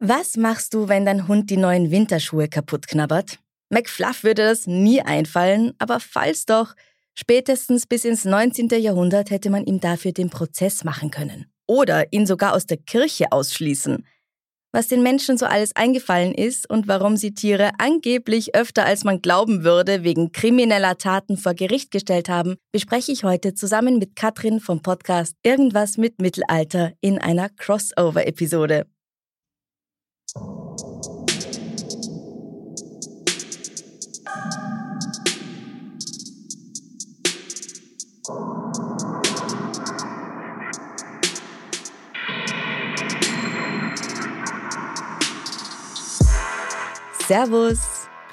Was machst du, wenn dein Hund die neuen Winterschuhe kaputt knabbert? McFluff würde das nie einfallen, aber falls doch, spätestens bis ins 19. Jahrhundert hätte man ihm dafür den Prozess machen können. Oder ihn sogar aus der Kirche ausschließen. Was den Menschen so alles eingefallen ist und warum sie Tiere angeblich öfter als man glauben würde wegen krimineller Taten vor Gericht gestellt haben, bespreche ich heute zusammen mit Katrin vom Podcast Irgendwas mit Mittelalter in einer Crossover-Episode. Servus.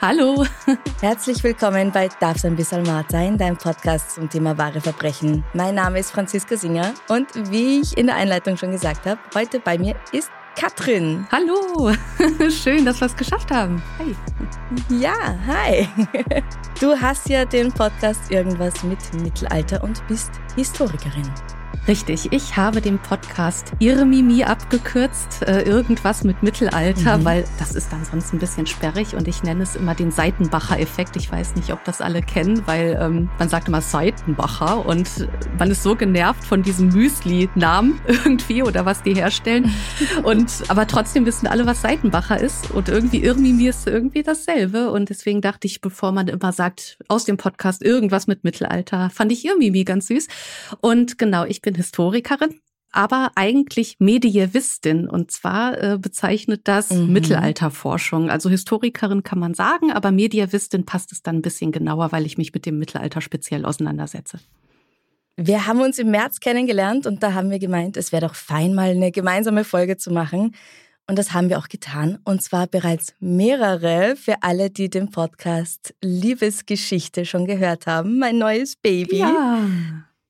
Hallo. Herzlich willkommen bei Darf's ein bisschen Mord sein, deinem Podcast zum Thema wahre Verbrechen. Mein Name ist Franziska Singer und wie ich in der Einleitung schon gesagt habe, heute bei mir ist Katrin. Hallo. Schön, dass wir es geschafft haben. Hi. Ja, hi. Du hast ja den Podcast Irgendwas mit Mittelalter und bist Historikerin. Richtig, ich habe den Podcast Irmimi abgekürzt, äh, irgendwas mit Mittelalter, mhm. weil das ist dann sonst ein bisschen sperrig und ich nenne es immer den Seitenbacher-Effekt. Ich weiß nicht, ob das alle kennen, weil ähm, man sagt immer Seitenbacher und man ist so genervt von diesem Müsli-Namen irgendwie oder was die herstellen. und aber trotzdem wissen alle, was Seitenbacher ist und irgendwie Irmimi ist irgendwie dasselbe und deswegen dachte ich, bevor man immer sagt aus dem Podcast irgendwas mit Mittelalter, fand ich Irmimi ganz süß und genau, ich bin bin Historikerin, aber eigentlich Medievistin. Und zwar äh, bezeichnet das mhm. Mittelalterforschung. Also Historikerin kann man sagen, aber Medievistin passt es dann ein bisschen genauer, weil ich mich mit dem Mittelalter speziell auseinandersetze. Wir haben uns im März kennengelernt und da haben wir gemeint, es wäre doch fein, mal eine gemeinsame Folge zu machen. Und das haben wir auch getan. Und zwar bereits mehrere für alle, die den Podcast Liebesgeschichte schon gehört haben. Mein neues Baby. Ja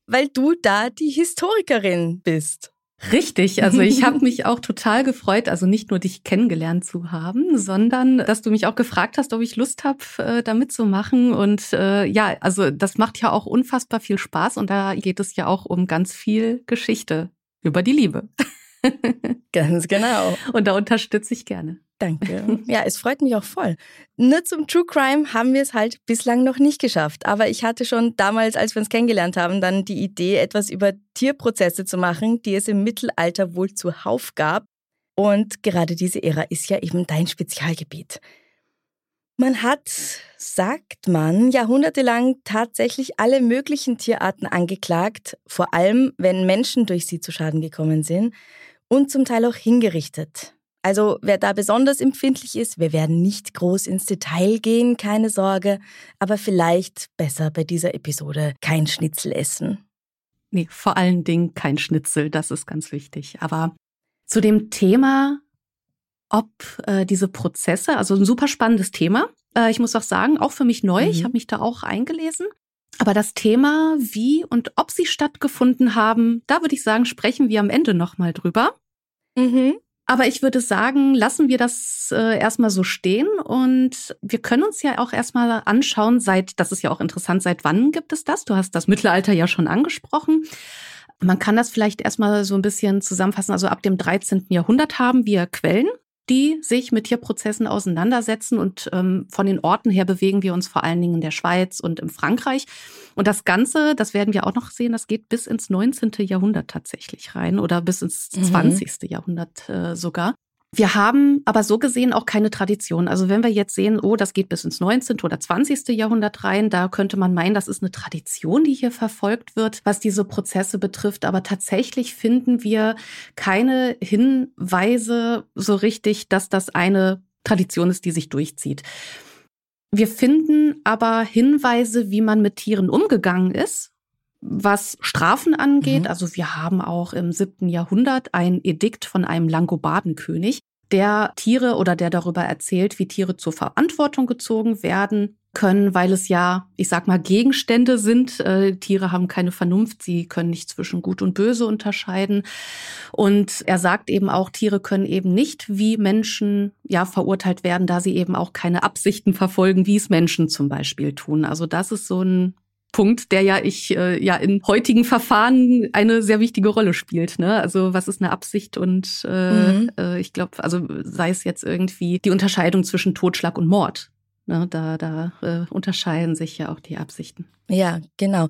weil du da die Historikerin bist. Richtig, also ich habe mich auch total gefreut, also nicht nur dich kennengelernt zu haben, sondern dass du mich auch gefragt hast, ob ich Lust habe, äh, da mitzumachen. Und äh, ja, also das macht ja auch unfassbar viel Spaß und da geht es ja auch um ganz viel Geschichte über die Liebe. Ganz genau. Und da unterstütze ich gerne. Danke. Ja, es freut mich auch voll. Nur zum True Crime haben wir es halt bislang noch nicht geschafft. Aber ich hatte schon damals, als wir uns kennengelernt haben, dann die Idee, etwas über Tierprozesse zu machen, die es im Mittelalter wohl zuhauf gab. Und gerade diese Ära ist ja eben dein Spezialgebiet. Man hat, sagt man, jahrhundertelang tatsächlich alle möglichen Tierarten angeklagt, vor allem wenn Menschen durch sie zu Schaden gekommen sind und zum Teil auch hingerichtet. Also wer da besonders empfindlich ist, wir werden nicht groß ins Detail gehen, keine Sorge, aber vielleicht besser bei dieser Episode kein Schnitzel essen. Nee, vor allen Dingen kein Schnitzel, das ist ganz wichtig. Aber zu dem Thema, ob äh, diese Prozesse, also ein super spannendes Thema. Äh, ich muss auch sagen, auch für mich neu. Mhm. Ich habe mich da auch eingelesen. Aber das Thema, wie und ob sie stattgefunden haben, da würde ich sagen, sprechen wir am Ende nochmal drüber. Mhm. Aber ich würde sagen, lassen wir das äh, erstmal so stehen und wir können uns ja auch erstmal anschauen, seit, das ist ja auch interessant, seit wann gibt es das? Du hast das Mittelalter ja schon angesprochen. Man kann das vielleicht erstmal so ein bisschen zusammenfassen. Also ab dem 13. Jahrhundert haben wir Quellen, die sich mit Tierprozessen auseinandersetzen. Und ähm, von den Orten her bewegen wir uns vor allen Dingen in der Schweiz und in Frankreich. Und das Ganze, das werden wir auch noch sehen, das geht bis ins 19. Jahrhundert tatsächlich rein oder bis ins 20. Mhm. Jahrhundert äh, sogar. Wir haben aber so gesehen auch keine Tradition. Also wenn wir jetzt sehen, oh, das geht bis ins 19. oder 20. Jahrhundert rein, da könnte man meinen, das ist eine Tradition, die hier verfolgt wird, was diese Prozesse betrifft. Aber tatsächlich finden wir keine Hinweise so richtig, dass das eine Tradition ist, die sich durchzieht. Wir finden aber Hinweise, wie man mit Tieren umgegangen ist was Strafen angeht. Mhm. Also wir haben auch im siebten Jahrhundert ein Edikt von einem Langobardenkönig, der Tiere oder der darüber erzählt, wie Tiere zur Verantwortung gezogen werden können, weil es ja, ich sag mal, Gegenstände sind. Äh, Tiere haben keine Vernunft, sie können nicht zwischen Gut und Böse unterscheiden. Und er sagt eben auch, Tiere können eben nicht wie Menschen ja verurteilt werden, da sie eben auch keine Absichten verfolgen, wie es Menschen zum Beispiel tun. Also das ist so ein Punkt, der ja ich äh, ja in heutigen Verfahren eine sehr wichtige Rolle spielt. Ne? Also was ist eine Absicht und äh, mhm. äh, ich glaube, also sei es jetzt irgendwie die Unterscheidung zwischen Totschlag und Mord. Ne? Da, da äh, unterscheiden sich ja auch die Absichten. Ja, genau.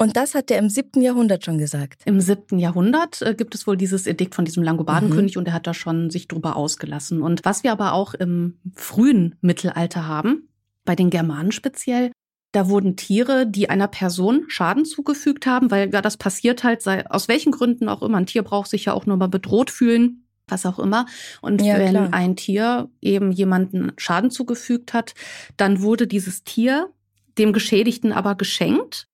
Und das hat er im siebten Jahrhundert schon gesagt. Im siebten Jahrhundert äh, gibt es wohl dieses Edikt von diesem Langobardenkönig mhm. und er hat da schon sich drüber ausgelassen. Und was wir aber auch im frühen Mittelalter haben, bei den Germanen speziell, da wurden Tiere, die einer Person Schaden zugefügt haben, weil ja das passiert halt, sei, aus welchen Gründen auch immer. Ein Tier braucht sich ja auch nur mal bedroht fühlen, was auch immer. Und ja, wenn klar. ein Tier eben jemanden Schaden zugefügt hat, dann wurde dieses Tier dem Geschädigten aber geschenkt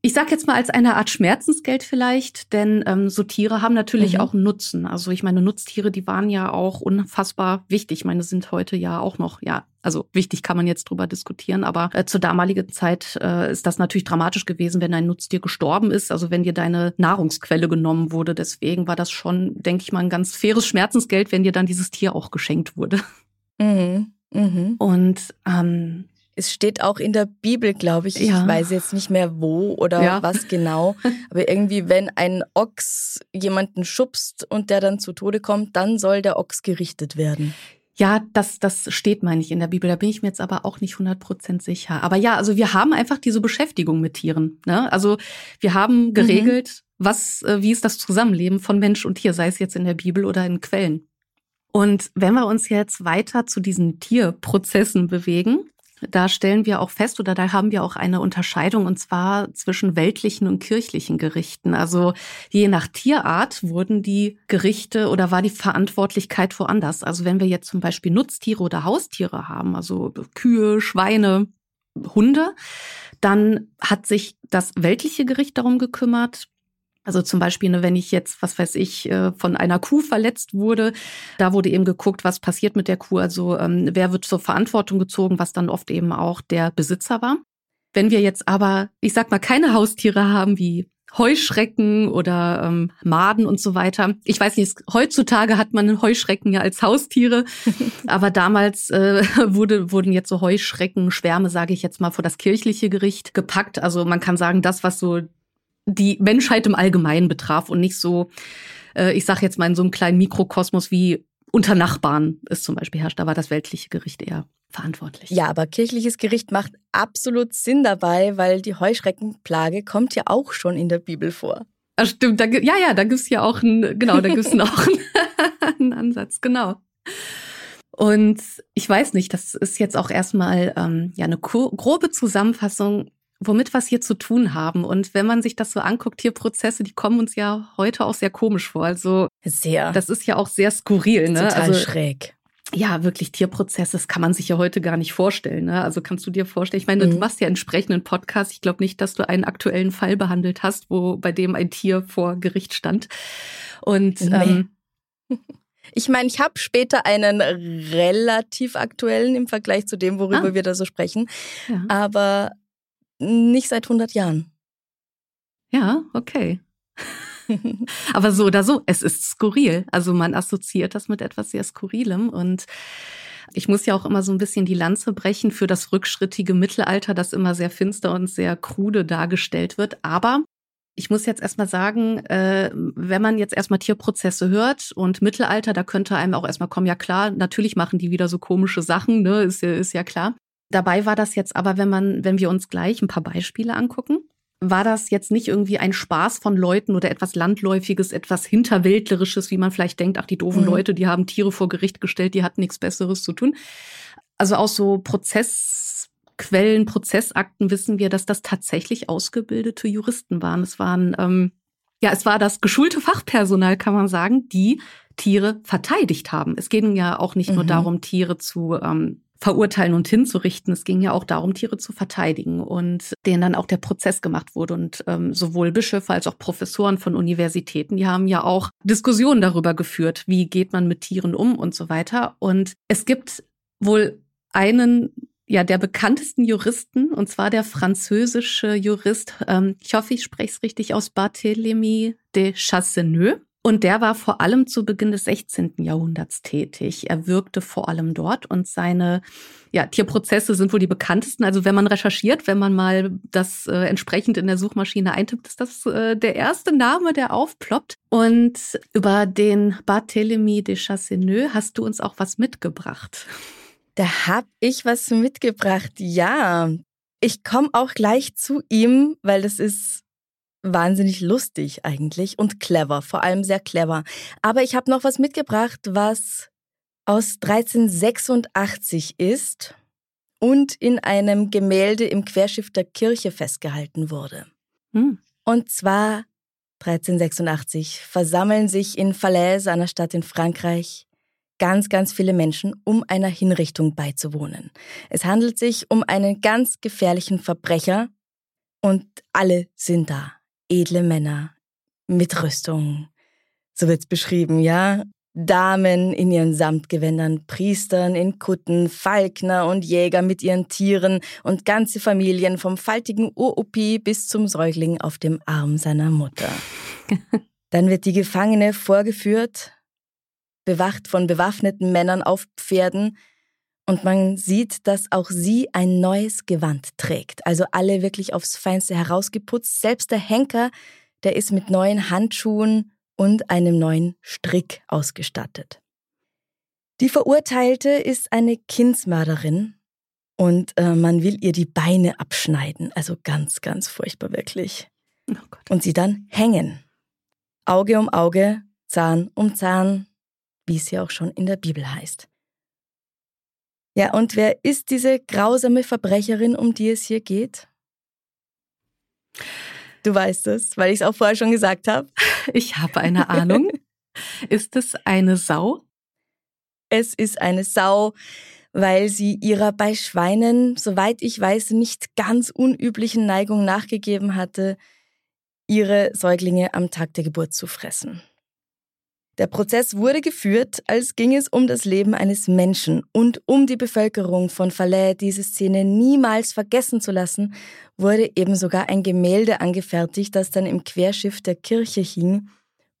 ich sage jetzt mal als eine Art Schmerzensgeld vielleicht, denn ähm, so Tiere haben natürlich mhm. auch einen Nutzen. Also ich meine, Nutztiere, die waren ja auch unfassbar wichtig. Ich meine, sind heute ja auch noch, ja, also wichtig kann man jetzt drüber diskutieren, aber äh, zur damaligen Zeit äh, ist das natürlich dramatisch gewesen, wenn ein Nutztier gestorben ist, also wenn dir deine Nahrungsquelle genommen wurde. Deswegen war das schon, denke ich mal, ein ganz faires Schmerzensgeld, wenn dir dann dieses Tier auch geschenkt wurde. Mhm. Mhm. Und ähm, es steht auch in der Bibel, glaube ich. Ja. Ich weiß jetzt nicht mehr wo oder ja. was genau. Aber irgendwie, wenn ein Ochs jemanden schubst und der dann zu Tode kommt, dann soll der Ochs gerichtet werden. Ja, das, das steht, meine ich, in der Bibel. Da bin ich mir jetzt aber auch nicht 100% sicher. Aber ja, also wir haben einfach diese Beschäftigung mit Tieren. Ne? Also wir haben mhm. geregelt, mhm. was, äh, wie ist das Zusammenleben von Mensch und Tier, sei es jetzt in der Bibel oder in Quellen. Und wenn wir uns jetzt weiter zu diesen Tierprozessen bewegen, da stellen wir auch fest oder da haben wir auch eine Unterscheidung und zwar zwischen weltlichen und kirchlichen Gerichten. Also je nach Tierart wurden die Gerichte oder war die Verantwortlichkeit woanders. Also wenn wir jetzt zum Beispiel Nutztiere oder Haustiere haben, also Kühe, Schweine, Hunde, dann hat sich das weltliche Gericht darum gekümmert, also zum Beispiel, ne, wenn ich jetzt, was weiß ich, äh, von einer Kuh verletzt wurde, da wurde eben geguckt, was passiert mit der Kuh. Also ähm, wer wird zur Verantwortung gezogen, was dann oft eben auch der Besitzer war. Wenn wir jetzt aber, ich sag mal, keine Haustiere haben wie Heuschrecken oder ähm, Maden und so weiter. Ich weiß nicht, heutzutage hat man Heuschrecken ja als Haustiere, aber damals äh, wurde, wurden jetzt so Heuschrecken, Schwärme, sage ich jetzt mal, vor das kirchliche Gericht gepackt. Also man kann sagen, das, was so die Menschheit im Allgemeinen betraf und nicht so, äh, ich sage jetzt mal in so einem kleinen Mikrokosmos wie unter Nachbarn es zum Beispiel herrscht. Da war das weltliche Gericht eher verantwortlich. Ja, aber kirchliches Gericht macht absolut Sinn dabei, weil die Heuschreckenplage kommt ja auch schon in der Bibel vor. Ach, stimmt, da, ja, ja, da gibt's ja auch einen, genau, da gibt's auch einen, einen Ansatz, genau. Und ich weiß nicht, das ist jetzt auch erstmal ähm, ja eine grobe Zusammenfassung womit wir es hier zu tun haben. Und wenn man sich das so anguckt, Tierprozesse, die kommen uns ja heute auch sehr komisch vor. Also sehr. Das ist ja auch sehr skurril, ne? Total also, schräg. Ja, wirklich Tierprozesse, das kann man sich ja heute gar nicht vorstellen. Ne? Also kannst du dir vorstellen, ich meine, mhm. du machst ja entsprechenden Podcast. Ich glaube nicht, dass du einen aktuellen Fall behandelt hast, wo bei dem ein Tier vor Gericht stand. Und nee. ähm, ich meine, ich habe später einen relativ aktuellen im Vergleich zu dem, worüber ah. wir da so sprechen. Ja. Aber nicht seit 100 Jahren. Ja, okay. Aber so oder so, es ist skurril. Also man assoziiert das mit etwas sehr Skurrilem und ich muss ja auch immer so ein bisschen die Lanze brechen für das rückschrittige Mittelalter, das immer sehr finster und sehr krude dargestellt wird. Aber ich muss jetzt erstmal sagen, äh, wenn man jetzt erstmal Tierprozesse hört und Mittelalter, da könnte einem auch erstmal kommen, ja klar, natürlich machen die wieder so komische Sachen, ne, ist ist ja klar. Dabei war das jetzt aber, wenn man, wenn wir uns gleich ein paar Beispiele angucken, war das jetzt nicht irgendwie ein Spaß von Leuten oder etwas Landläufiges, etwas Hinterwäldlerisches, wie man vielleicht denkt, ach, die doofen mhm. Leute, die haben Tiere vor Gericht gestellt, die hatten nichts Besseres zu tun. Also aus so Prozessquellen, Prozessakten wissen wir, dass das tatsächlich ausgebildete Juristen waren. Es waren, ähm, ja, es war das geschulte Fachpersonal, kann man sagen, die Tiere verteidigt haben. Es ging ja auch nicht mhm. nur darum, Tiere zu ähm, verurteilen und hinzurichten. Es ging ja auch darum, Tiere zu verteidigen und denen dann auch der Prozess gemacht wurde. Und ähm, sowohl Bischöfe als auch Professoren von Universitäten, die haben ja auch Diskussionen darüber geführt, wie geht man mit Tieren um und so weiter. Und es gibt wohl einen ja der bekanntesten Juristen, und zwar der französische Jurist, ähm, ich hoffe, ich spreche es richtig aus, Barthélemy de Chasseneux. Und der war vor allem zu Beginn des 16. Jahrhunderts tätig. Er wirkte vor allem dort und seine ja, Tierprozesse sind wohl die bekanntesten. Also wenn man recherchiert, wenn man mal das äh, entsprechend in der Suchmaschine eintippt, ist das äh, der erste Name, der aufploppt. Und über den Barthélemy de Chasseneux hast du uns auch was mitgebracht. Da hab ich was mitgebracht, ja. Ich komme auch gleich zu ihm, weil das ist wahnsinnig lustig eigentlich und clever, vor allem sehr clever. Aber ich habe noch was mitgebracht, was aus 1386 ist und in einem Gemälde im Querschiff der Kirche festgehalten wurde. Hm. Und zwar 1386 versammeln sich in Falaise, einer Stadt in Frankreich, ganz, ganz viele Menschen, um einer Hinrichtung beizuwohnen. Es handelt sich um einen ganz gefährlichen Verbrecher und alle sind da edle Männer mit Rüstung. So wird's beschrieben, ja? Damen in ihren Samtgewändern, Priestern in Kutten, Falkner und Jäger mit ihren Tieren und ganze Familien vom faltigen Urupi bis zum Säugling auf dem Arm seiner Mutter. Dann wird die Gefangene vorgeführt, bewacht von bewaffneten Männern auf Pferden, und man sieht, dass auch sie ein neues Gewand trägt. Also alle wirklich aufs Feinste herausgeputzt. Selbst der Henker, der ist mit neuen Handschuhen und einem neuen Strick ausgestattet. Die Verurteilte ist eine Kindsmörderin und äh, man will ihr die Beine abschneiden. Also ganz, ganz furchtbar wirklich. Oh und sie dann hängen. Auge um Auge, Zahn um Zahn, wie es ja auch schon in der Bibel heißt. Ja, und wer ist diese grausame Verbrecherin, um die es hier geht? Du weißt es, weil ich es auch vorher schon gesagt habe. Ich habe eine Ahnung. ist es eine Sau? Es ist eine Sau, weil sie ihrer bei Schweinen, soweit ich weiß, nicht ganz unüblichen Neigung nachgegeben hatte, ihre Säuglinge am Tag der Geburt zu fressen. Der Prozess wurde geführt, als ging es um das Leben eines Menschen und um die Bevölkerung von Falais diese Szene niemals vergessen zu lassen, wurde eben sogar ein Gemälde angefertigt, das dann im Querschiff der Kirche hing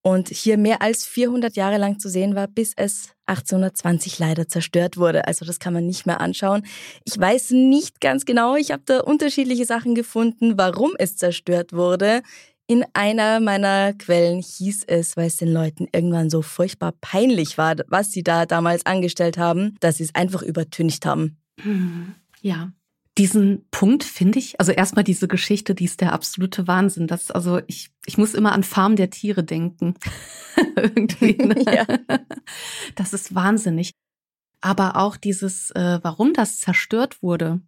und hier mehr als 400 Jahre lang zu sehen war, bis es 1820 leider zerstört wurde. Also das kann man nicht mehr anschauen. Ich weiß nicht ganz genau, ich habe da unterschiedliche Sachen gefunden, warum es zerstört wurde. In einer meiner Quellen hieß es, weil es den Leuten irgendwann so furchtbar peinlich war, was sie da damals angestellt haben, dass sie es einfach übertüncht haben. Hm, ja. Diesen Punkt finde ich, also erstmal diese Geschichte, die ist der absolute Wahnsinn. Das, also ich, ich muss immer an Farm der Tiere denken. Irgendwie. Ne? ja. Das ist wahnsinnig. Aber auch dieses, äh, warum das zerstört wurde,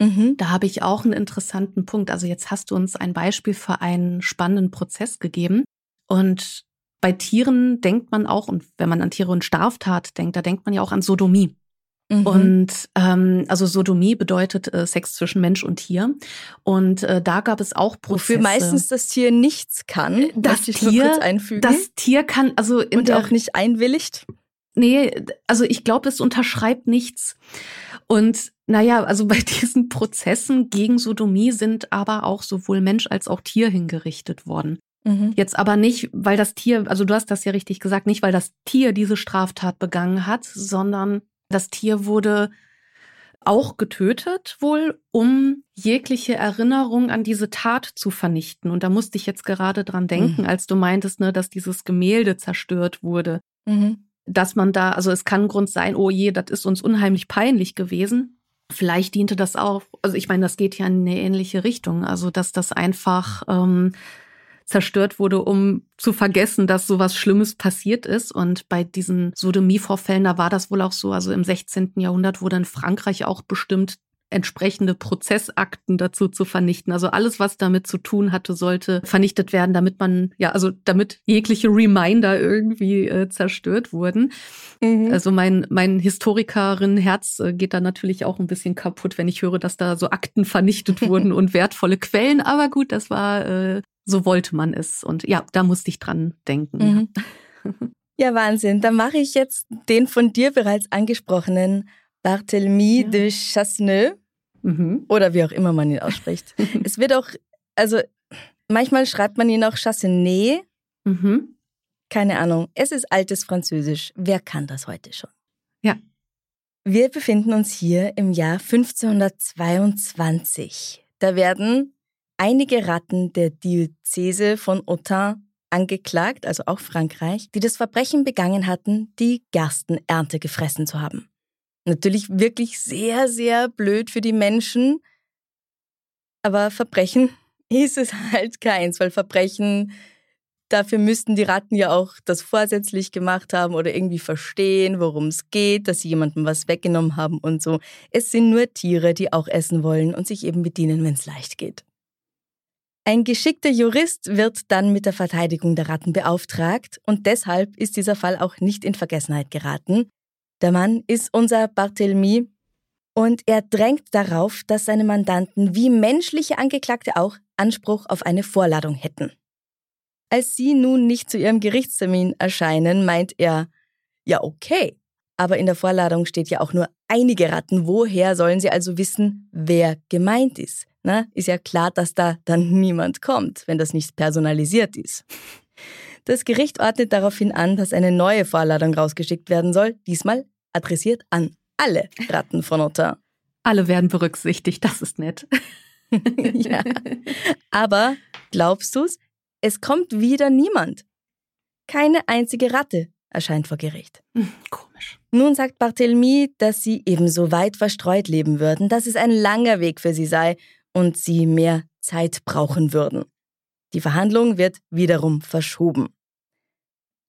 Mhm. Da habe ich auch einen interessanten Punkt. Also jetzt hast du uns ein Beispiel für einen spannenden Prozess gegeben. Und bei Tieren denkt man auch, und wenn man an Tiere und Straftat denkt, da denkt man ja auch an Sodomie. Mhm. Und ähm, also Sodomie bedeutet äh, Sex zwischen Mensch und Tier. Und äh, da gab es auch Prozesse. Wofür meistens das Tier nichts kann. Das Tier, das Tier kann also in und auch nicht einwilligt. Nee, also ich glaube, es unterschreibt nichts. Und naja, also bei diesen Prozessen gegen Sodomie sind aber auch sowohl Mensch als auch Tier hingerichtet worden. Mhm. Jetzt aber nicht, weil das Tier, also du hast das ja richtig gesagt, nicht weil das Tier diese Straftat begangen hat, sondern das Tier wurde auch getötet wohl, um jegliche Erinnerung an diese Tat zu vernichten. Und da musste ich jetzt gerade dran denken, mhm. als du meintest, ne, dass dieses Gemälde zerstört wurde. Mhm dass man da, also es kann ein Grund sein, oh je, das ist uns unheimlich peinlich gewesen. Vielleicht diente das auch, also ich meine, das geht ja in eine ähnliche Richtung, also dass das einfach ähm, zerstört wurde, um zu vergessen, dass sowas Schlimmes passiert ist. Und bei diesen Sodomie-Vorfällen, da war das wohl auch so, also im 16. Jahrhundert wurde in Frankreich auch bestimmt entsprechende Prozessakten dazu zu vernichten. Also alles, was damit zu tun hatte, sollte vernichtet werden, damit man, ja, also damit jegliche Reminder irgendwie äh, zerstört wurden. Mhm. Also mein, mein Historikerin-Herz äh, geht da natürlich auch ein bisschen kaputt, wenn ich höre, dass da so Akten vernichtet wurden und wertvolle Quellen. Aber gut, das war, äh, so wollte man es. Und ja, da musste ich dran denken. Mhm. Ja, Wahnsinn. Dann mache ich jetzt den von dir bereits angesprochenen Barthélemy ja. de Chasseneux mhm. oder wie auch immer man ihn ausspricht. es wird auch, also manchmal schreibt man ihn auch Chassenet. Mhm. Keine Ahnung. Es ist altes Französisch. Wer kann das heute schon? Ja. Wir befinden uns hier im Jahr 1522. Da werden einige Ratten der Diözese von Autun angeklagt, also auch Frankreich, die das Verbrechen begangen hatten, die Gerstenernte gefressen zu haben. Natürlich wirklich sehr, sehr blöd für die Menschen. Aber Verbrechen ist es halt keins, weil Verbrechen, dafür müssten die Ratten ja auch das vorsätzlich gemacht haben oder irgendwie verstehen, worum es geht, dass sie jemandem was weggenommen haben und so. Es sind nur Tiere, die auch essen wollen und sich eben bedienen, wenn es leicht geht. Ein geschickter Jurist wird dann mit der Verteidigung der Ratten beauftragt und deshalb ist dieser Fall auch nicht in Vergessenheit geraten, der Mann ist unser Barthélemy und er drängt darauf, dass seine Mandanten wie menschliche Angeklagte auch Anspruch auf eine Vorladung hätten. Als sie nun nicht zu ihrem Gerichtstermin erscheinen, meint er, ja okay, aber in der Vorladung steht ja auch nur einige Ratten. Woher sollen sie also wissen, wer gemeint ist? Na, ist ja klar, dass da dann niemand kommt, wenn das nicht personalisiert ist. Das Gericht ordnet daraufhin an, dass eine neue Vorladung rausgeschickt werden soll, diesmal adressiert an alle Ratten von Autun. Alle werden berücksichtigt, das ist nett. ja. Aber glaubst du's? Es kommt wieder niemand. Keine einzige Ratte erscheint vor Gericht. Hm, komisch. Nun sagt Barthélemy, dass sie ebenso weit verstreut leben würden, dass es ein langer Weg für sie sei und sie mehr Zeit brauchen würden. Die Verhandlung wird wiederum verschoben.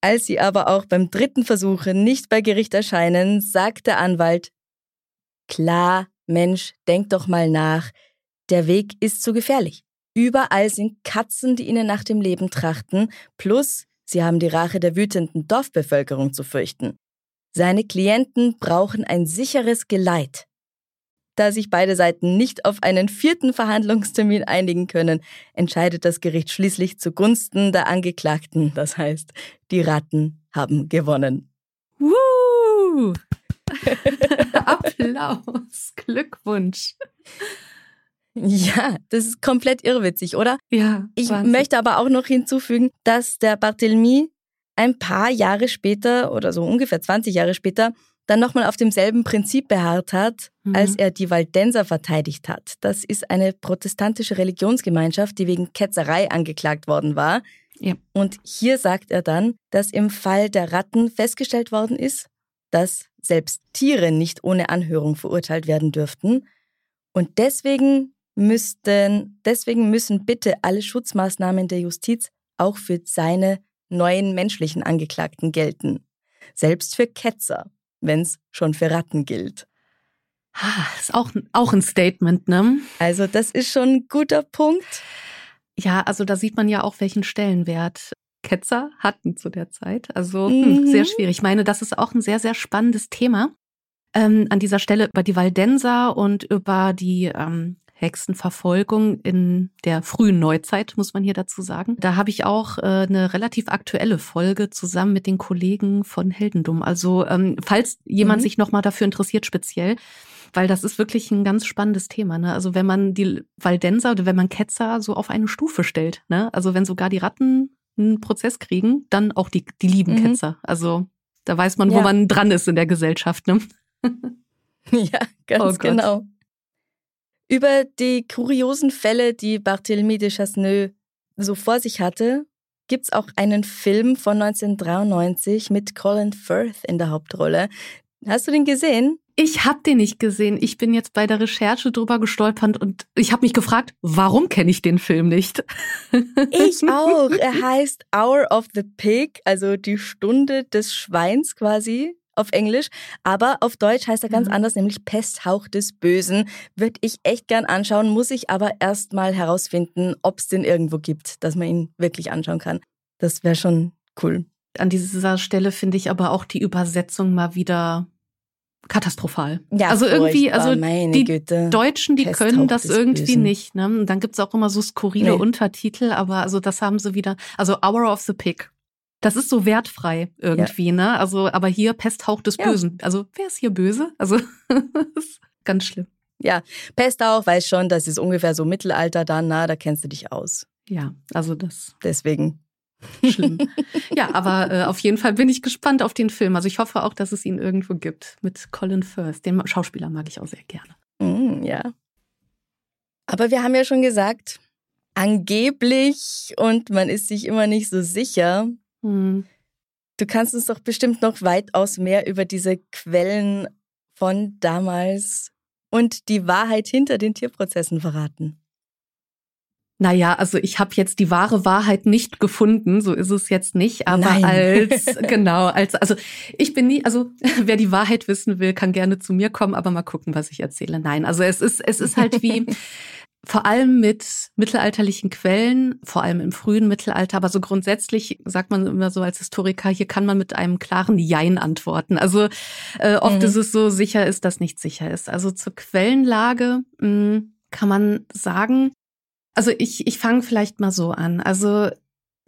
Als sie aber auch beim dritten Versuch nicht bei Gericht erscheinen, sagt der Anwalt, Klar, Mensch, denk doch mal nach, der Weg ist zu gefährlich. Überall sind Katzen, die ihnen nach dem Leben trachten, plus sie haben die Rache der wütenden Dorfbevölkerung zu fürchten. Seine Klienten brauchen ein sicheres Geleit. Da sich beide Seiten nicht auf einen vierten Verhandlungstermin einigen können, entscheidet das Gericht schließlich zugunsten der Angeklagten. Das heißt, die Ratten haben gewonnen. Woo! Applaus, Glückwunsch. Ja, das ist komplett irrwitzig, oder? Ja. Ich Wahnsinn. möchte aber auch noch hinzufügen, dass der Barthélemy ein paar Jahre später oder so ungefähr 20 Jahre später dann nochmal auf demselben Prinzip beharrt hat, mhm. als er die Waldenser verteidigt hat. Das ist eine protestantische Religionsgemeinschaft, die wegen Ketzerei angeklagt worden war. Ja. Und hier sagt er dann, dass im Fall der Ratten festgestellt worden ist, dass selbst Tiere nicht ohne Anhörung verurteilt werden dürften. Und deswegen müssten, deswegen müssen bitte alle Schutzmaßnahmen der Justiz auch für seine neuen menschlichen Angeklagten gelten. Selbst für Ketzer wenn es schon für Ratten gilt. Ah, ist auch, auch ein Statement, ne? Also, das ist schon ein guter Punkt. Ja, also da sieht man ja auch, welchen Stellenwert Ketzer hatten zu der Zeit. Also hm, mhm. sehr schwierig. Ich meine, das ist auch ein sehr, sehr spannendes Thema. Ähm, an dieser Stelle über die Waldenser und über die ähm, Hexenverfolgung in der frühen Neuzeit, muss man hier dazu sagen. Da habe ich auch äh, eine relativ aktuelle Folge zusammen mit den Kollegen von Heldendum. Also ähm, falls jemand mhm. sich nochmal dafür interessiert, speziell, weil das ist wirklich ein ganz spannendes Thema. Ne? Also wenn man die Waldenser oder wenn man Ketzer so auf eine Stufe stellt, ne? also wenn sogar die Ratten einen Prozess kriegen, dann auch die, die lieben mhm. Ketzer. Also da weiß man, wo ja. man dran ist in der Gesellschaft. Ne? ja, ganz oh genau. Über die kuriosen Fälle, die Barthélemy de Chasseneux so vor sich hatte, gibt es auch einen Film von 1993 mit Colin Firth in der Hauptrolle. Hast du den gesehen? Ich habe den nicht gesehen. Ich bin jetzt bei der Recherche drüber gestolpert und ich habe mich gefragt, warum kenne ich den Film nicht? Ich auch. Er heißt Hour of the Pig, also die Stunde des Schweins quasi auf Englisch, aber auf Deutsch heißt er ganz mhm. anders, nämlich Pesthauch des Bösen. Würde ich echt gern anschauen, muss ich aber erst mal herausfinden, ob es den irgendwo gibt, dass man ihn wirklich anschauen kann. Das wäre schon cool. An dieser Stelle finde ich aber auch die Übersetzung mal wieder katastrophal. Ja, also irgendwie, also die Güte. Deutschen, die Pesthauch können das irgendwie Bösen. nicht. Ne? Und dann gibt's auch immer so skurrile nee. Untertitel, aber also das haben sie wieder, also Hour of the Pig. Das ist so wertfrei irgendwie, ja. ne? Also, aber hier Pesthauch des ja. Bösen. Also, wer ist hier böse? Also, ganz schlimm. Ja, Pesthauch weiß schon, das ist ungefähr so Mittelalter dann, na, da kennst du dich aus. Ja, also das. Deswegen. Schlimm. ja, aber äh, auf jeden Fall bin ich gespannt auf den Film. Also ich hoffe auch, dass es ihn irgendwo gibt mit Colin Firth. Den Schauspieler mag ich auch sehr gerne. Mm, ja. Aber wir haben ja schon gesagt, angeblich und man ist sich immer nicht so sicher. Mm. Du kannst uns doch bestimmt noch weitaus mehr über diese Quellen von damals und die Wahrheit hinter den Tierprozessen verraten. Naja, also ich habe jetzt die wahre Wahrheit nicht gefunden, so ist es jetzt nicht, aber Nein. als, genau, als, also ich bin nie, also wer die Wahrheit wissen will, kann gerne zu mir kommen, aber mal gucken, was ich erzähle. Nein, also es ist, es ist halt wie, vor allem mit mittelalterlichen Quellen, vor allem im frühen Mittelalter, aber so grundsätzlich sagt man immer so als Historiker, hier kann man mit einem klaren Jein antworten. Also äh, oft mhm. ist es so, sicher ist, dass nicht sicher ist. Also zur Quellenlage mh, hm, kann man sagen, also ich, ich fange vielleicht mal so an. Also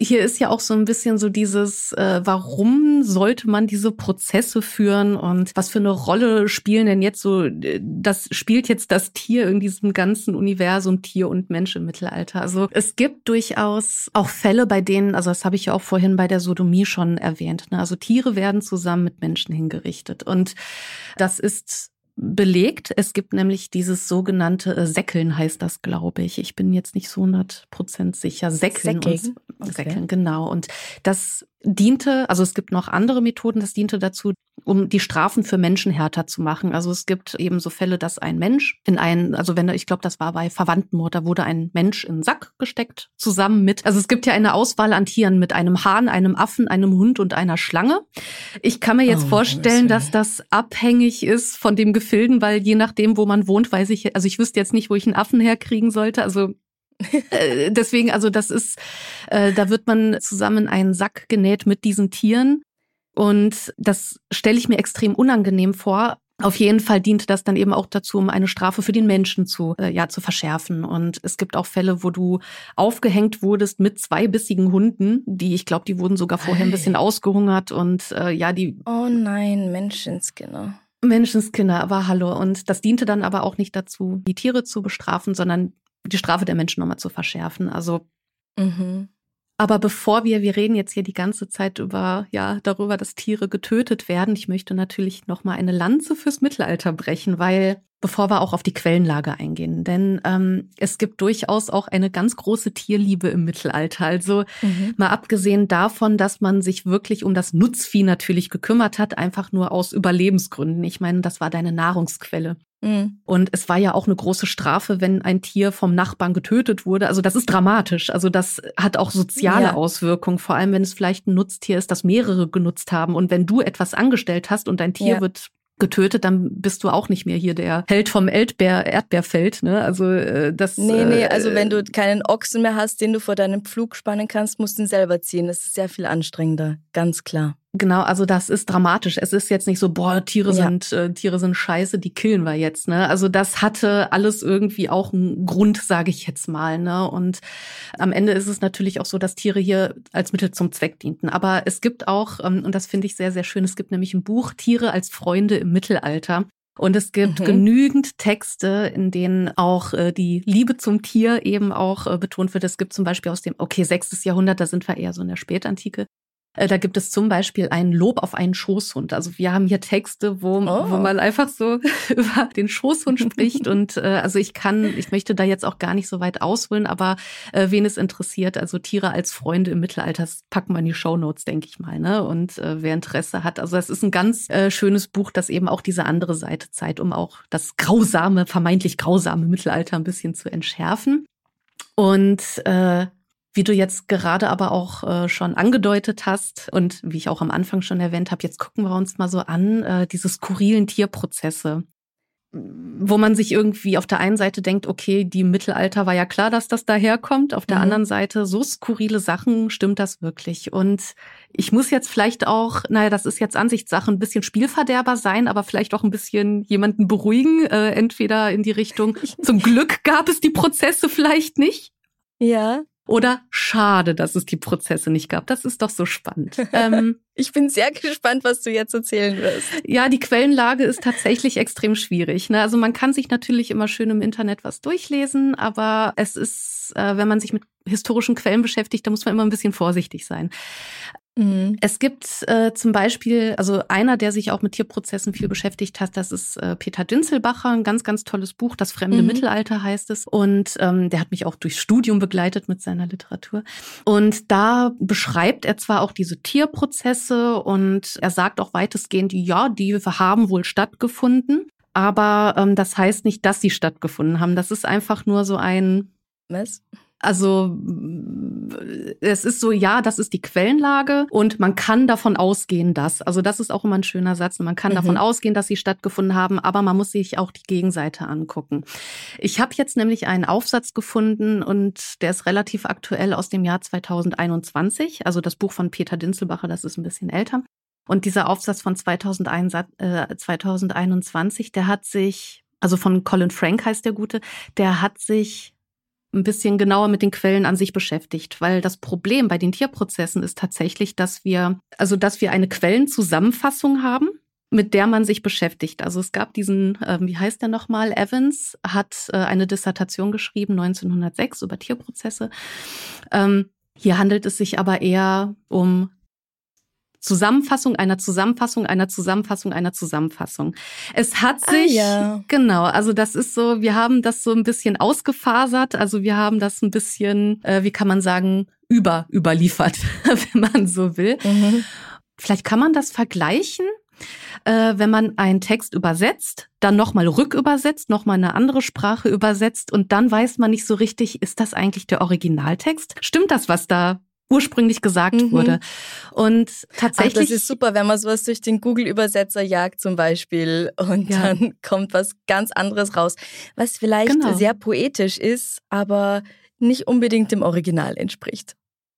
hier ist ja auch so ein bisschen so dieses, äh, warum sollte man diese Prozesse führen und was für eine Rolle spielen denn jetzt so, das spielt jetzt das Tier in diesem ganzen Universum Tier und Mensch im Mittelalter. Also es gibt durchaus auch Fälle, bei denen, also das habe ich ja auch vorhin bei der Sodomie schon erwähnt, ne? also Tiere werden zusammen mit Menschen hingerichtet und das ist belegt. Es gibt nämlich dieses sogenannte äh, Säckeln, heißt das, glaube ich. Ich bin jetzt nicht so 100 Prozent sicher. Säckeln. Säckeln. Und, okay. Säckeln, genau. Und das diente, also es gibt noch andere Methoden, das diente dazu, um die Strafen für Menschen härter zu machen. Also es gibt eben so Fälle, dass ein Mensch in einen, also wenn, ich glaube, das war bei Verwandtenmord, da wurde ein Mensch in einen Sack gesteckt, zusammen mit, also es gibt ja eine Auswahl an Tieren mit einem Hahn, einem Affen, einem Hund und einer Schlange. Ich kann mir jetzt oh, vorstellen, dass das abhängig ist von dem Gefilden, weil je nachdem, wo man wohnt, weiß ich, also ich wüsste jetzt nicht, wo ich einen Affen herkriegen sollte. Also deswegen, also das ist, äh, da wird man zusammen einen Sack genäht mit diesen Tieren. Und das stelle ich mir extrem unangenehm vor. Auf jeden Fall dient das dann eben auch dazu, um eine Strafe für den Menschen zu, äh, ja, zu verschärfen. Und es gibt auch Fälle, wo du aufgehängt wurdest mit zwei bissigen Hunden, die, ich glaube, die wurden sogar vorher ein bisschen ausgehungert und äh, ja, die. Oh nein, Menschenskinder. Menschenskinder, aber hallo. Und das diente dann aber auch nicht dazu, die Tiere zu bestrafen, sondern die Strafe der Menschen nochmal zu verschärfen. Also mhm. Aber bevor wir, wir reden jetzt hier die ganze Zeit über, ja, darüber, dass Tiere getötet werden. Ich möchte natürlich nochmal eine Lanze fürs Mittelalter brechen, weil bevor wir auch auf die Quellenlage eingehen. Denn ähm, es gibt durchaus auch eine ganz große Tierliebe im Mittelalter. Also mhm. mal abgesehen davon, dass man sich wirklich um das Nutzvieh natürlich gekümmert hat, einfach nur aus Überlebensgründen. Ich meine, das war deine Nahrungsquelle. Mhm. Und es war ja auch eine große Strafe, wenn ein Tier vom Nachbarn getötet wurde. Also das ist dramatisch. Also das hat auch soziale ja. Auswirkungen, vor allem wenn es vielleicht ein Nutztier ist, das mehrere genutzt haben. Und wenn du etwas angestellt hast und dein Tier ja. wird getötet, dann bist du auch nicht mehr hier der Held vom Erdbeer, Erdbeerfeld. Ne? Also äh, das. Nee, nee, äh, also wenn du keinen Ochsen mehr hast, den du vor deinem Pflug spannen kannst, musst du ihn selber ziehen. Das ist sehr viel anstrengender, ganz klar. Genau, also das ist dramatisch. Es ist jetzt nicht so, boah, Tiere ja. sind äh, Tiere sind scheiße, die killen wir jetzt, ne? Also das hatte alles irgendwie auch einen Grund, sage ich jetzt mal, ne? Und am Ende ist es natürlich auch so, dass Tiere hier als Mittel zum Zweck dienten. Aber es gibt auch, ähm, und das finde ich sehr, sehr schön, es gibt nämlich ein Buch Tiere als Freunde im Mittelalter. Und es gibt mhm. genügend Texte, in denen auch äh, die Liebe zum Tier eben auch äh, betont wird. Es gibt zum Beispiel aus dem, okay, sechstes Jahrhundert, da sind wir eher so in der Spätantike, da gibt es zum Beispiel ein Lob auf einen Schoßhund. Also wir haben hier Texte, wo, oh. wo man einfach so über den Schoßhund spricht. Und äh, also ich kann, ich möchte da jetzt auch gar nicht so weit ausholen, aber äh, wen es interessiert, also Tiere als Freunde im Mittelalter, das packen wir in die Shownotes, denke ich mal. Ne? Und äh, wer Interesse hat, also es ist ein ganz äh, schönes Buch, das eben auch diese andere Seite zeigt, um auch das grausame, vermeintlich grausame Mittelalter ein bisschen zu entschärfen. Und äh, Wie du jetzt gerade aber auch äh, schon angedeutet hast und wie ich auch am Anfang schon erwähnt habe, jetzt gucken wir uns mal so an, äh, diese skurrilen Tierprozesse wo man sich irgendwie auf der einen Seite denkt, okay, die Mittelalter war ja klar, dass das daherkommt. Auf der mhm. anderen Seite, so skurrile Sachen, stimmt das wirklich? Und ich muss jetzt vielleicht auch, naja, das ist jetzt Ansichtssache, ein bisschen Spielverderber sein, aber vielleicht auch ein bisschen jemanden beruhigen, äh, entweder in die Richtung, zum Glück gab es die Prozesse vielleicht nicht. Ja. Oder schade, dass es die Prozesse nicht gab. Das ist doch so spannend. ähm, ich bin sehr gespannt, was du jetzt erzählen wirst. Ja, die Quellenlage ist tatsächlich extrem schwierig. Ne? Also man kann sich natürlich immer schön im Internet was durchlesen, aber es ist, äh, wenn man sich mit historischen Quellen beschäftigt, da muss man immer ein bisschen vorsichtig sein. Mhm. Es gibt äh, zum Beispiel, also einer, der sich auch mit Tierprozessen viel beschäftigt hat, das ist äh, Peter Dinzelbacher, ein ganz, ganz tolles Buch, Das fremde mhm. Mittelalter heißt es. Und ähm, der hat mich auch durchs Studium begleitet mit seiner Literatur. Und da beschreibt er zwar auch diese Tierprozesse und er sagt auch weitestgehend, ja, die haben wohl stattgefunden. Aber ähm, das heißt nicht, dass sie stattgefunden haben. Das ist einfach nur so ein was? Also es ist so, ja, das ist die Quellenlage und man kann davon ausgehen, dass. Also das ist auch immer ein schöner Satz. Man kann mhm. davon ausgehen, dass sie stattgefunden haben, aber man muss sich auch die Gegenseite angucken. Ich habe jetzt nämlich einen Aufsatz gefunden und der ist relativ aktuell aus dem Jahr 2021. Also das Buch von Peter Dinzelbacher, das ist ein bisschen älter. Und dieser Aufsatz von 2001, äh, 2021, der hat sich, also von Colin Frank heißt der Gute, der hat sich ein bisschen genauer mit den Quellen an sich beschäftigt, weil das Problem bei den Tierprozessen ist tatsächlich, dass wir, also dass wir eine Quellenzusammenfassung haben, mit der man sich beschäftigt. Also es gab diesen, äh, wie heißt der nochmal, Evans hat äh, eine Dissertation geschrieben 1906 über Tierprozesse. Ähm, hier handelt es sich aber eher um Zusammenfassung einer Zusammenfassung einer Zusammenfassung einer Zusammenfassung. Es hat ah, sich, ah, ja. genau, also das ist so, wir haben das so ein bisschen ausgefasert, also wir haben das ein bisschen, äh, wie kann man sagen, über, überliefert, wenn man so will. Mhm. Vielleicht kann man das vergleichen äh, wenn man einen Text übersetzt, dann nochmal rückübersetzt, nochmal eine andere Sprache übersetzt und dann weiß man nicht so richtig, ist das eigentlich der Originaltext? Stimmt das, was da ursprünglich gesagt mhm. wurde. Und tatsächlich. Ach, das ist super, wenn man sowas durch den Google-Übersetzer jagt zum Beispiel und ja. dann kommt was ganz anderes raus, was vielleicht genau. sehr poetisch ist, aber nicht unbedingt dem Original entspricht.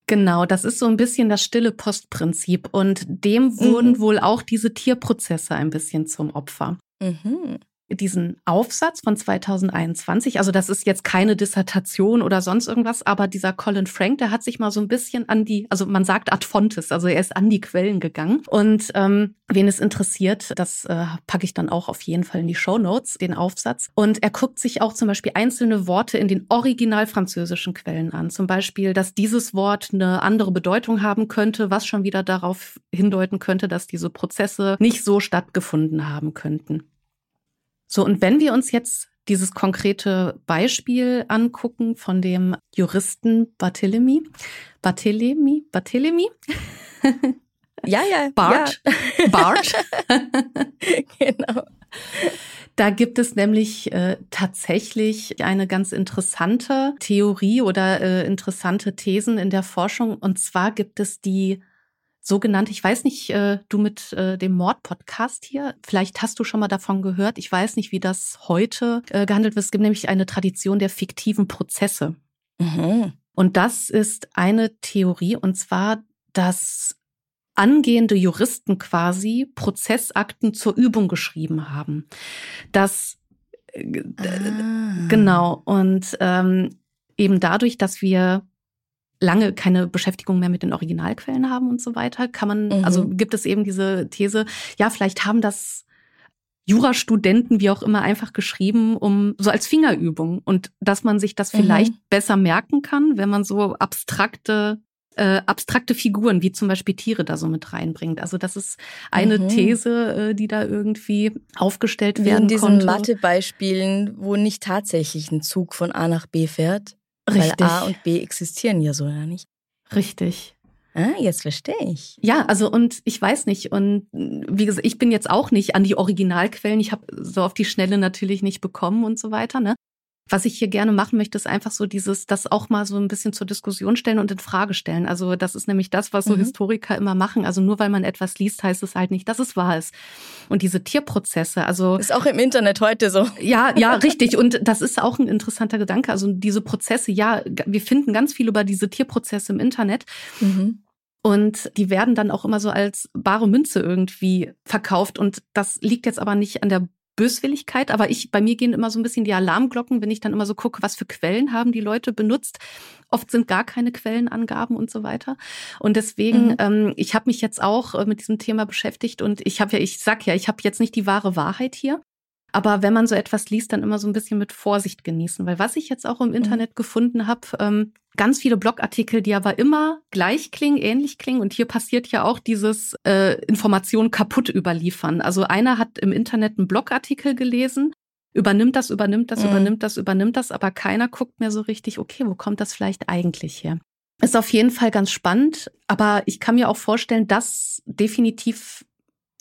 Genau, das ist so ein bisschen das stille Postprinzip und dem wurden mhm. wohl auch diese Tierprozesse ein bisschen zum Opfer. Mhm diesen Aufsatz von 2021, also das ist jetzt keine Dissertation oder sonst irgendwas, aber dieser Colin Frank, der hat sich mal so ein bisschen an die, also man sagt ad fontes, also er ist an die Quellen gegangen. Und ähm, wen es interessiert, das äh, packe ich dann auch auf jeden Fall in die Show Notes, den Aufsatz. Und er guckt sich auch zum Beispiel einzelne Worte in den original französischen Quellen an. Zum Beispiel, dass dieses Wort eine andere Bedeutung haben könnte, was schon wieder darauf hindeuten könnte, dass diese Prozesse nicht so stattgefunden haben könnten. So, und wenn wir uns jetzt dieses konkrete Beispiel angucken von dem Juristen Barthélemy, Barthélemy, Barthélemy? Ja, ja. Bart. Ja. Bart. genau. Da gibt es nämlich äh, tatsächlich eine ganz interessante Theorie oder äh, interessante Thesen in der Forschung. Und zwar gibt es die sogenannte, ich weiß nicht, äh, du mit äh, dem Mord-Podcast hier, vielleicht hast du schon mal davon gehört. Ich weiß nicht, wie das heute äh, gehandelt wird. Es gibt nämlich eine Tradition der fiktiven Prozesse. Mhm. Und das ist eine Theorie, und zwar, dass angehende Juristen quasi Prozessakten zur Übung geschrieben haben. Das äh, ah. genau und ähm, eben dadurch, dass wir lange keine Beschäftigung mehr mit den Originalquellen haben und so weiter, kann man, mhm. also gibt es eben diese These, ja, vielleicht haben das Jurastudenten, wie auch immer, einfach geschrieben, um so als Fingerübung und dass man sich das vielleicht mhm. besser merken kann, wenn man so abstrakte äh, abstrakte Figuren wie zum Beispiel Tiere da so mit reinbringt. Also das ist eine mhm. These, äh, die da irgendwie aufgestellt wie werden in diesen konnte. Mathebeispielen, wo nicht tatsächlich ein Zug von A nach B fährt, Richtig. Weil A und B existieren ja so ja nicht. Richtig. Ah, jetzt verstehe ich. Ja, also und ich weiß nicht und wie gesagt, ich bin jetzt auch nicht an die Originalquellen. Ich habe so auf die Schnelle natürlich nicht bekommen und so weiter. Ne? Was ich hier gerne machen möchte, ist einfach so dieses, das auch mal so ein bisschen zur Diskussion stellen und in Frage stellen. Also das ist nämlich das, was so mhm. Historiker immer machen. Also nur weil man etwas liest, heißt es halt nicht, dass es wahr ist. Und diese Tierprozesse, also ist auch im Internet heute so. Ja, ja, richtig. Und das ist auch ein interessanter Gedanke. Also diese Prozesse, ja, wir finden ganz viel über diese Tierprozesse im Internet. Mhm. Und die werden dann auch immer so als bare Münze irgendwie verkauft. Und das liegt jetzt aber nicht an der Böswilligkeit, aber ich, bei mir gehen immer so ein bisschen die Alarmglocken, wenn ich dann immer so gucke, was für Quellen haben die Leute benutzt. Oft sind gar keine Quellenangaben und so weiter. Und deswegen, mhm. ähm, ich habe mich jetzt auch äh, mit diesem Thema beschäftigt und ich habe ja, ich sag ja, ich habe jetzt nicht die wahre Wahrheit hier. Aber wenn man so etwas liest, dann immer so ein bisschen mit Vorsicht genießen. Weil was ich jetzt auch im mhm. Internet gefunden habe, ähm, ganz viele Blogartikel, die aber immer gleich klingen, ähnlich klingen. Und hier passiert ja auch dieses äh, Informationen kaputt überliefern. Also einer hat im Internet einen Blogartikel gelesen, übernimmt das, übernimmt das, mhm. übernimmt das, übernimmt das, aber keiner guckt mehr so richtig, okay, wo kommt das vielleicht eigentlich her? Ist auf jeden Fall ganz spannend, aber ich kann mir auch vorstellen, dass definitiv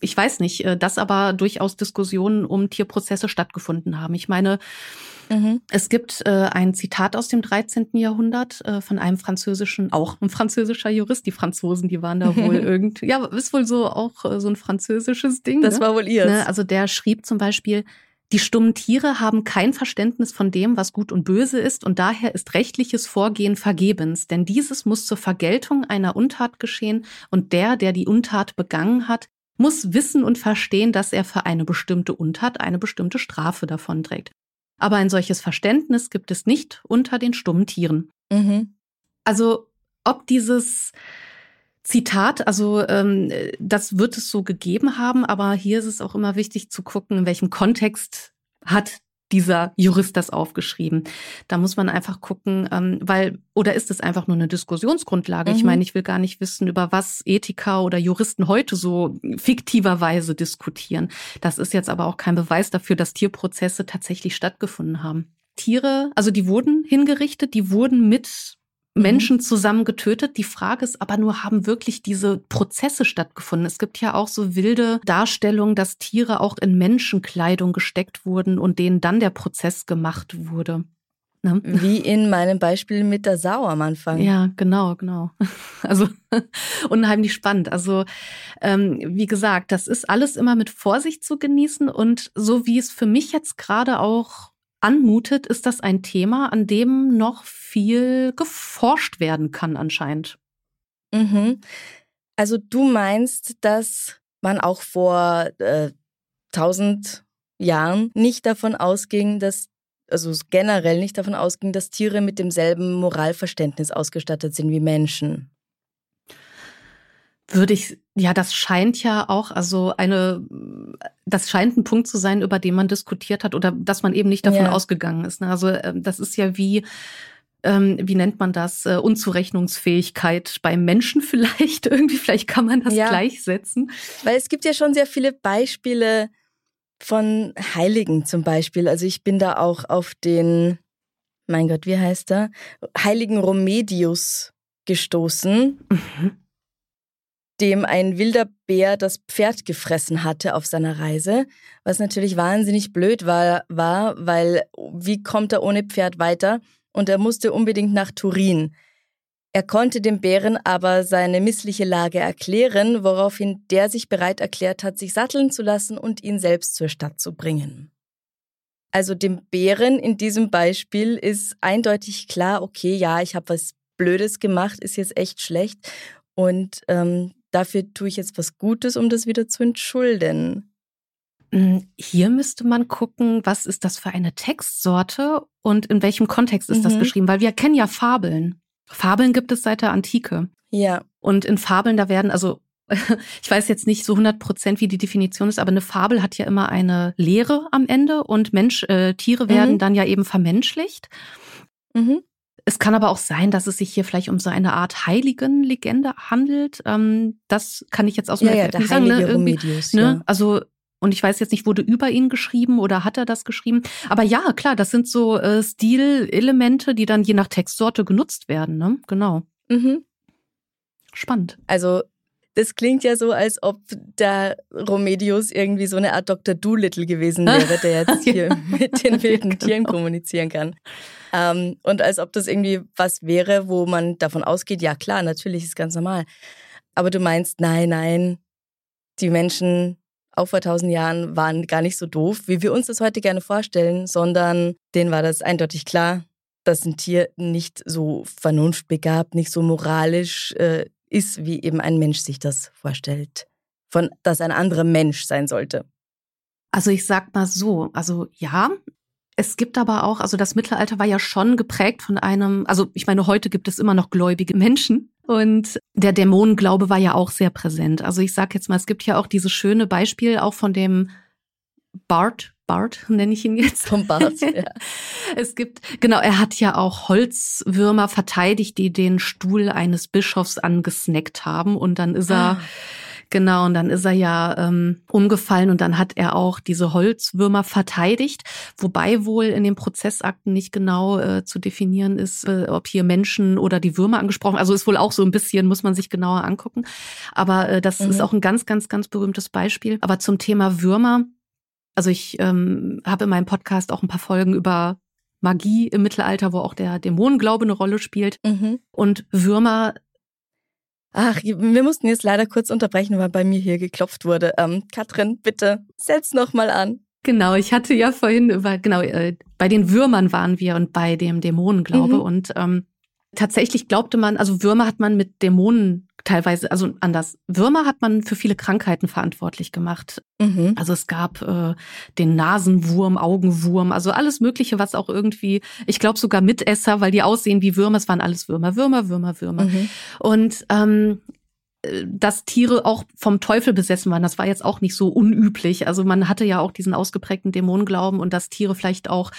ich weiß nicht, äh, dass aber durchaus Diskussionen um Tierprozesse stattgefunden haben. Ich meine, mhm. es gibt äh, ein Zitat aus dem 13. Jahrhundert äh, von einem französischen, auch ein französischer Jurist. Die Franzosen, die waren da wohl irgendwie, ja, ist wohl so auch äh, so ein französisches Ding. Das ne? war wohl ihr. Ne? Also der schrieb zum Beispiel, die stummen Tiere haben kein Verständnis von dem, was gut und böse ist, und daher ist rechtliches Vorgehen vergebens, denn dieses muss zur Vergeltung einer Untat geschehen, und der, der die Untat begangen hat, muss wissen und verstehen, dass er für eine bestimmte Untat eine bestimmte Strafe davonträgt. Aber ein solches Verständnis gibt es nicht unter den stummen Tieren. Mhm. Also ob dieses Zitat, also ähm, das wird es so gegeben haben, aber hier ist es auch immer wichtig zu gucken, in welchem Kontext hat dieser Jurist das aufgeschrieben. Da muss man einfach gucken, ähm, weil, oder ist es einfach nur eine Diskussionsgrundlage? Mhm. Ich meine, ich will gar nicht wissen, über was Ethiker oder Juristen heute so fiktiverweise diskutieren. Das ist jetzt aber auch kein Beweis dafür, dass Tierprozesse tatsächlich stattgefunden haben. Tiere, also die wurden hingerichtet, die wurden mit. Menschen zusammen getötet. Die Frage ist aber nur, haben wirklich diese Prozesse stattgefunden? Es gibt ja auch so wilde Darstellungen, dass Tiere auch in Menschenkleidung gesteckt wurden und denen dann der Prozess gemacht wurde. Ne? Wie in meinem Beispiel mit der Sau am Anfang. Ja, genau, genau. Also unheimlich spannend. Also ähm, wie gesagt, das ist alles immer mit Vorsicht zu genießen und so wie es für mich jetzt gerade auch anmutet, ist das ein Thema, an dem noch viel geforscht werden kann anscheinend. Mhm. Also du meinst, dass man auch vor äh, tausend Jahren nicht davon ausging, dass also generell nicht davon ausging, dass Tiere mit demselben Moralverständnis ausgestattet sind wie Menschen würde ich, ja, das scheint ja auch, also eine, das scheint ein Punkt zu sein, über den man diskutiert hat oder dass man eben nicht davon ja. ausgegangen ist. Ne? Also ähm, das ist ja wie, ähm, wie nennt man das, äh, Unzurechnungsfähigkeit beim Menschen vielleicht irgendwie, vielleicht kann man das ja. gleichsetzen. Weil es gibt ja schon sehr viele Beispiele von Heiligen zum Beispiel. Also ich bin da auch auf den, mein Gott, wie heißt er? Heiligen Romedius gestoßen. Mhm dem ein wilder Bär das Pferd gefressen hatte auf seiner Reise, was natürlich wahnsinnig blöd war, war, weil wie kommt er ohne Pferd weiter? Und er musste unbedingt nach Turin. Er konnte dem Bären aber seine missliche Lage erklären, woraufhin der sich bereit erklärt hat, sich satteln zu lassen und ihn selbst zur Stadt zu bringen. Also dem Bären in diesem Beispiel ist eindeutig klar, okay, ja, ich habe was Blödes gemacht, ist jetzt echt schlecht. Und ähm, dafür tue ich jetzt was Gutes, um das wieder zu entschulden. Hm, hier müsste man gucken, was ist das für eine Textsorte und in welchem Kontext ist mhm. das geschrieben, weil wir kennen ja Fabeln. Fabeln gibt es seit der Antike. Ja. Und in Fabeln, da werden, also ich weiß jetzt nicht so 100 Prozent, wie die Definition ist, aber eine Fabel hat ja immer eine Lehre am Ende und Mensch, äh, Tiere werden mhm. dann ja eben vermenschlicht. Mhm. Es kann aber auch sein, dass es sich hier vielleicht um so eine Art Heiligen-Legende handelt. Ähm, das kann ich jetzt aus dem ja, ja, der sagen. Ne? Remedius, ne? Ja. Also und ich weiß jetzt nicht, wurde über ihn geschrieben oder hat er das geschrieben? Aber ja, klar, das sind so äh, Stilelemente, die dann je nach Textsorte genutzt werden. Ne? Genau. Mhm. Spannend. Also Das klingt ja so, als ob der Romedius irgendwie so eine Art Dr. Doolittle gewesen wäre, der jetzt hier mit den wilden ja, genau. Tieren kommunizieren kann. Ähm, und als ob das irgendwie was wäre, wo man davon ausgeht, ja klar, natürlich ist ganz normal. Aber du meinst, nein, nein, die Menschen auch vor tausend Jahren waren gar nicht so doof, wie wir uns das heute gerne vorstellen, sondern denen war das eindeutig klar, dass ein Tier nicht so vernunftbegabt, nicht so moralisch äh, ist, wie eben ein Mensch sich das vorstellt. Von, dass ein anderer Mensch sein sollte. Also ich sag mal so, also ja, es gibt aber auch, also das Mittelalter war ja schon geprägt von einem, also ich meine, heute gibt es immer noch gläubige Menschen und der Dämonenglaube war ja auch sehr präsent. Also ich sag jetzt mal, es gibt ja auch dieses schöne Beispiel auch von dem Bart, Bart nenne ich ihn jetzt. Vom Bart, ja. Es gibt, genau, er hat ja auch Holzwürmer verteidigt, die den Stuhl eines Bischofs angesnackt haben und dann ist er ah. Genau, und dann ist er ja ähm, umgefallen und dann hat er auch diese Holzwürmer verteidigt, wobei wohl in den Prozessakten nicht genau äh, zu definieren ist, äh, ob hier Menschen oder die Würmer angesprochen. Also ist wohl auch so ein bisschen, muss man sich genauer angucken. Aber äh, das mhm. ist auch ein ganz, ganz, ganz berühmtes Beispiel. Aber zum Thema Würmer, also ich ähm, habe in meinem Podcast auch ein paar Folgen über Magie im Mittelalter, wo auch der Dämonenglaube eine Rolle spielt. Mhm. Und Würmer Ach, wir mussten jetzt leider kurz unterbrechen, weil bei mir hier geklopft wurde. Ähm, Katrin, bitte, setz noch mal an. Genau, ich hatte ja vorhin über, genau, äh, bei den Würmern waren wir und bei dem Dämonenglaube. Mhm. Und ähm, tatsächlich glaubte man, also Würmer hat man mit Dämonen teilweise, also anders. Würmer hat man für viele Krankheiten verantwortlich gemacht. Mhm. Also es gab äh, den Nasenwurm, Augenwurm, also alles Mögliche, was auch irgendwie, ich glaube sogar Mitesser, weil die aussehen wie Würmer, es waren alles Würmer, Würmer, Würmer, Würmer. Mhm. Und ähm, dass Tiere auch vom Teufel besessen waren, das war jetzt auch nicht so unüblich. Also man hatte ja auch diesen ausgeprägten Dämonenglauben und dass Tiere vielleicht auch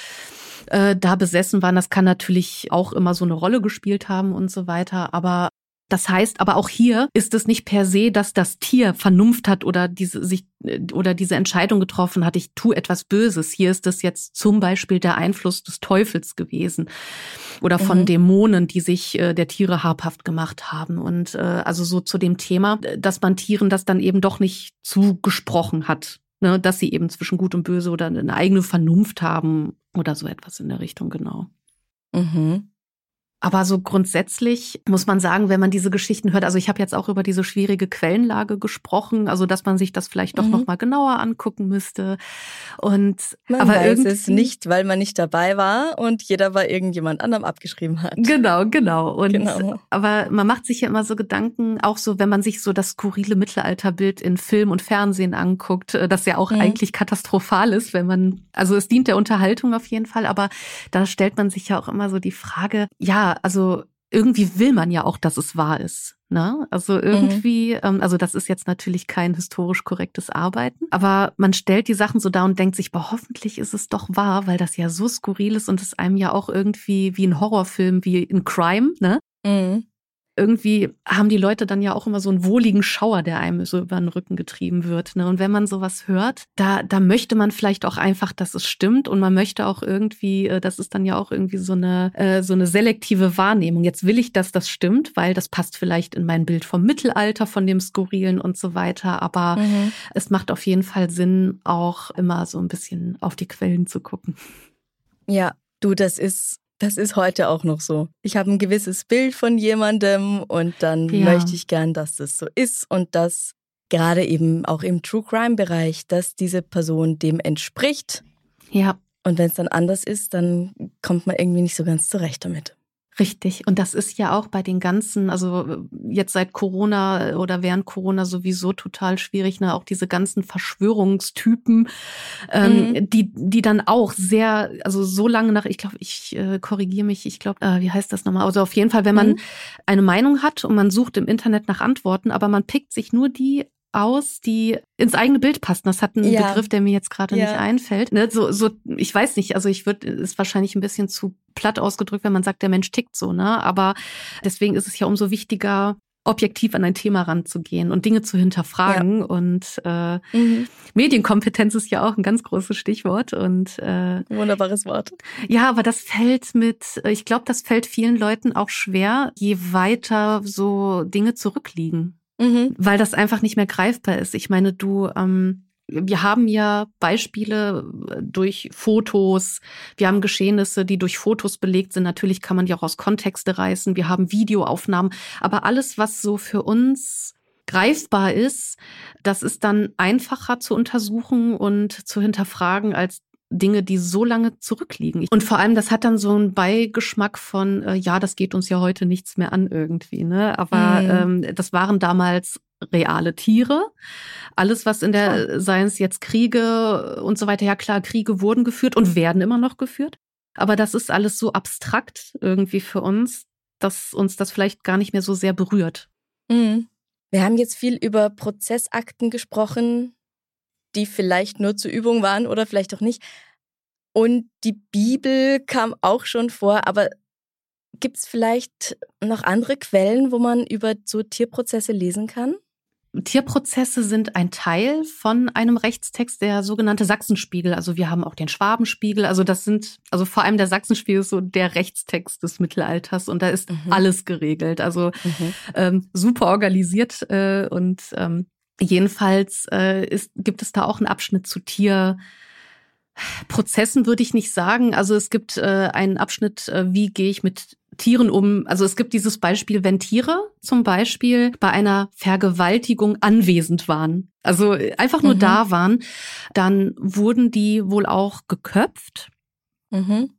äh, da besessen waren, das kann natürlich auch immer so eine Rolle gespielt haben und so weiter. Aber das heißt aber auch hier ist es nicht per se, dass das Tier Vernunft hat oder diese sich oder diese Entscheidung getroffen hat, ich tue etwas Böses. Hier ist es jetzt zum Beispiel der Einfluss des Teufels gewesen oder von mhm. Dämonen, die sich äh, der Tiere habhaft gemacht haben. Und äh, also so zu dem Thema, dass man Tieren das dann eben doch nicht zugesprochen hat, ne, dass sie eben zwischen Gut und Böse oder eine eigene Vernunft haben oder so etwas in der Richtung, genau. Mhm. Aber so grundsätzlich muss man sagen, wenn man diese Geschichten hört, also ich habe jetzt auch über diese schwierige Quellenlage gesprochen, also dass man sich das vielleicht doch mhm. noch mal genauer angucken müsste. Und man aber weiß es nicht, weil man nicht dabei war und jeder bei irgendjemand anderem abgeschrieben hat. Genau, genau. Und genau. aber man macht sich ja immer so Gedanken, auch so, wenn man sich so das skurrile Mittelalterbild in Film und Fernsehen anguckt, äh, das ja auch mhm. eigentlich katastrophal ist, wenn man, also es dient der Unterhaltung auf jeden Fall, aber da stellt man sich ja auch immer so die Frage, ja, also irgendwie will man ja auch, dass es wahr ist. Ne? Also mhm. irgendwie, mhm. ähm, also das ist jetzt natürlich kein historisch korrektes Arbeiten, aber man stellt die Sachen so da und denkt sich, boah, hoffentlich ist es doch wahr, weil das ja so skurril ist und es einem ja auch irgendwie wie ein Horrorfilm, wie ein Crime, ne? Mhm irgendwie haben die Leute dann ja auch immer so einen wohligen Schauer, der einem so über den Rücken getrieben wird. Ne? Und wenn man sowas hört, da, da möchte man vielleicht auch einfach, dass es stimmt und man möchte auch irgendwie, äh, das ist dann ja auch irgendwie so eine, äh, so eine selektive Wahrnehmung. Jetzt will ich, dass das stimmt, weil das passt vielleicht in mein Bild vom Mittelalter, von dem Skurrilen und so weiter. Aber mhm. es macht auf jeden Fall Sinn, auch immer so ein bisschen auf die Quellen zu gucken. Ja, du, das ist das ist heute auch noch so. Ich habe ein gewisses Bild von jemandem und dann ja. möchte ich gern, dass das so ist und dass gerade eben auch im True Crime Bereich, dass diese Person dem entspricht. Ja. Und wenn es dann anders ist, dann kommt man irgendwie nicht so ganz zurecht damit. Richtig. Und das ist ja auch bei den ganzen, also jetzt seit Corona oder während Corona sowieso total schwierig, ne? Auch diese ganzen Verschwörungstypen, ähm, mhm. die, die dann auch sehr, also so lange nach, ich glaube, ich äh, korrigiere mich, ich glaube, äh, wie heißt das nochmal? Also auf jeden Fall, wenn man mhm. eine Meinung hat und man sucht im Internet nach Antworten, aber man pickt sich nur die aus, die ins eigene Bild passen. Das hat einen ja. Begriff, der mir jetzt gerade ja. nicht einfällt. Ne? So, so, ich weiß nicht, also ich würde, ist wahrscheinlich ein bisschen zu platt ausgedrückt, wenn man sagt, der Mensch tickt so, ne? Aber deswegen ist es ja umso wichtiger, objektiv an ein Thema ranzugehen und Dinge zu hinterfragen. Ja. Und äh, mhm. Medienkompetenz ist ja auch ein ganz großes Stichwort. Und äh, wunderbares Wort. Ja, aber das fällt mit, ich glaube, das fällt vielen Leuten auch schwer, je weiter so Dinge zurückliegen. Mhm. weil das einfach nicht mehr greifbar ist. Ich meine, du, ähm, wir haben ja Beispiele äh, durch Fotos, wir haben Geschehnisse, die durch Fotos belegt sind. Natürlich kann man die auch aus Kontexte reißen. Wir haben Videoaufnahmen, aber alles, was so für uns greifbar ist, das ist dann einfacher zu untersuchen und zu hinterfragen als Dinge, die so lange zurückliegen. Und vor allem, das hat dann so einen Beigeschmack von, äh, ja, das geht uns ja heute nichts mehr an irgendwie. Ne? Aber mhm. ähm, das waren damals reale Tiere. Alles, was in der oh. Science jetzt Kriege und so weiter, ja klar, Kriege wurden geführt und werden immer noch geführt. Aber das ist alles so abstrakt irgendwie für uns, dass uns das vielleicht gar nicht mehr so sehr berührt. Mhm. Wir haben jetzt viel über Prozessakten gesprochen, die vielleicht nur zur Übung waren oder vielleicht auch nicht. Und die Bibel kam auch schon vor, aber gibt es vielleicht noch andere Quellen, wo man über so Tierprozesse lesen kann? Tierprozesse sind ein Teil von einem Rechtstext, der sogenannte Sachsenspiegel. Also wir haben auch den Schwabenspiegel. Also das sind, also vor allem der Sachsenspiegel ist so der Rechtstext des Mittelalters und da ist mhm. alles geregelt. Also mhm. ähm, super organisiert äh, und ähm, Jedenfalls äh, ist, gibt es da auch einen Abschnitt zu Tierprozessen, würde ich nicht sagen. Also es gibt äh, einen Abschnitt, äh, wie gehe ich mit Tieren um. Also es gibt dieses Beispiel, wenn Tiere zum Beispiel bei einer Vergewaltigung anwesend waren, also einfach nur mhm. da waren, dann wurden die wohl auch geköpft. Mhm.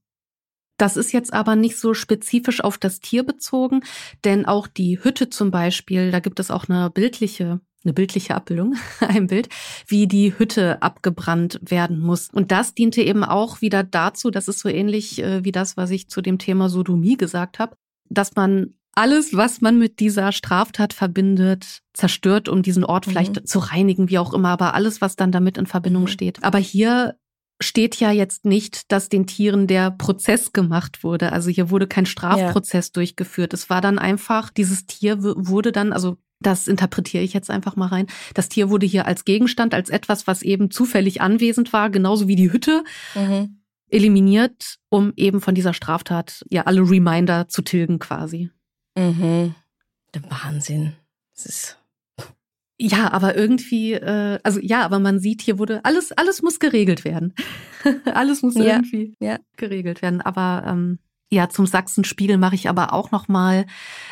Das ist jetzt aber nicht so spezifisch auf das Tier bezogen, denn auch die Hütte zum Beispiel, da gibt es auch eine bildliche eine bildliche Abbildung, ein Bild, wie die Hütte abgebrannt werden muss. Und das diente eben auch wieder dazu, das ist so ähnlich äh, wie das, was ich zu dem Thema Sodomie gesagt habe, dass man alles, was man mit dieser Straftat verbindet, zerstört, um diesen Ort mhm. vielleicht zu reinigen, wie auch immer, aber alles, was dann damit in Verbindung mhm. steht. Aber hier steht ja jetzt nicht, dass den Tieren der Prozess gemacht wurde. Also hier wurde kein Strafprozess ja. durchgeführt. Es war dann einfach, dieses Tier wurde dann, also das interpretiere ich jetzt einfach mal rein. Das Tier wurde hier als Gegenstand, als etwas, was eben zufällig anwesend war, genauso wie die Hütte, mhm. eliminiert, um eben von dieser Straftat ja alle Reminder zu tilgen quasi. Mhm. Der Wahnsinn. Das ist ja, aber irgendwie, äh, also ja, aber man sieht, hier wurde alles, alles muss geregelt werden. alles muss ja, irgendwie ja. geregelt werden. Aber ähm, ja, zum Sachsenspiegel mache ich aber auch noch mal.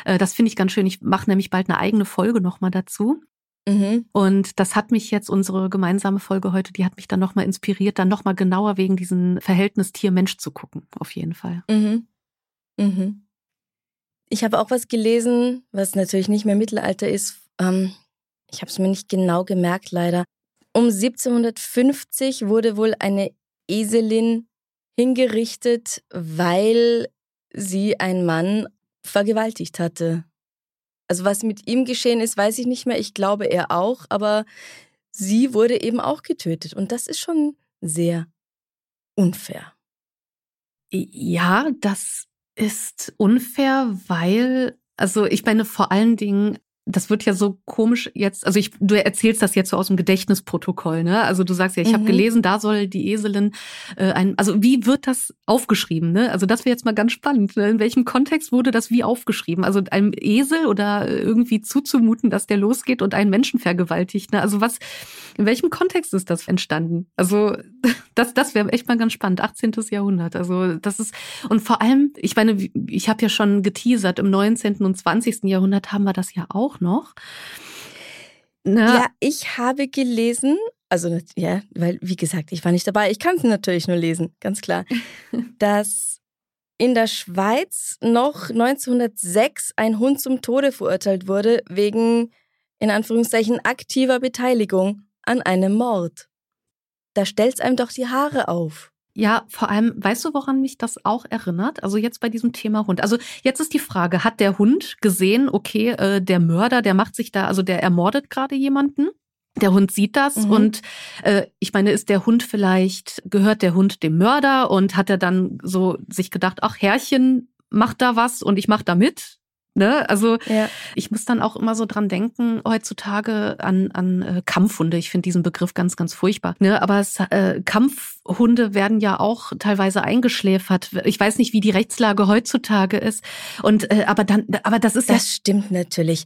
Äh, das finde ich ganz schön. Ich mache nämlich bald eine eigene Folge noch mal dazu. Mhm. Und das hat mich jetzt unsere gemeinsame Folge heute, die hat mich dann noch mal inspiriert, dann noch mal genauer wegen diesem Verhältnis Tier-Mensch zu gucken. Auf jeden Fall. Mhm. Mhm. Ich habe auch was gelesen, was natürlich nicht mehr Mittelalter ist. Ähm, ich habe es mir nicht genau gemerkt, leider. Um 1750 wurde wohl eine Eselin hingerichtet, weil sie einen Mann vergewaltigt hatte. Also was mit ihm geschehen ist, weiß ich nicht mehr. Ich glaube er auch, aber sie wurde eben auch getötet. Und das ist schon sehr unfair. Ja, das ist unfair, weil, also ich meine vor allen Dingen das wird ja so komisch jetzt, also ich, du erzählst das jetzt so aus dem Gedächtnisprotokoll, ne? Also du sagst ja, ich mhm. habe gelesen, da soll die Eselin äh, ein, also wie wird das aufgeschrieben, ne? Also das wäre jetzt mal ganz spannend. Ne? In welchem Kontext wurde das wie aufgeschrieben? Also einem Esel oder irgendwie zuzumuten, dass der losgeht und einen Menschen vergewaltigt, ne? Also was, in welchem Kontext ist das entstanden? Also das, das wäre echt mal ganz spannend. 18. Jahrhundert. Also das ist und vor allem, ich meine, ich habe ja schon geteasert, im 19. und 20. Jahrhundert haben wir das ja auch auch noch. Na, ja, ich habe gelesen, also ja, weil wie gesagt, ich war nicht dabei, ich kann es natürlich nur lesen, ganz klar, dass in der Schweiz noch 1906 ein Hund zum Tode verurteilt wurde wegen in Anführungszeichen aktiver Beteiligung an einem Mord. Da stellt's einem doch die Haare auf. Ja, vor allem, weißt du, woran mich das auch erinnert? Also jetzt bei diesem Thema Hund. Also jetzt ist die Frage, hat der Hund gesehen, okay, äh, der Mörder, der macht sich da, also der ermordet gerade jemanden? Der Hund sieht das mhm. und äh, ich meine, ist der Hund vielleicht, gehört der Hund dem Mörder und hat er dann so sich gedacht, ach Herrchen, macht da was und ich mach da mit? Ne? Also ja. ich muss dann auch immer so dran denken, heutzutage an, an äh, Kampfhunde. Ich finde diesen Begriff ganz, ganz furchtbar. Ne? Aber es, äh, Kampfhunde werden ja auch teilweise eingeschläfert. Ich weiß nicht, wie die Rechtslage heutzutage ist. Und äh, aber dann, aber das ist das ja. stimmt natürlich.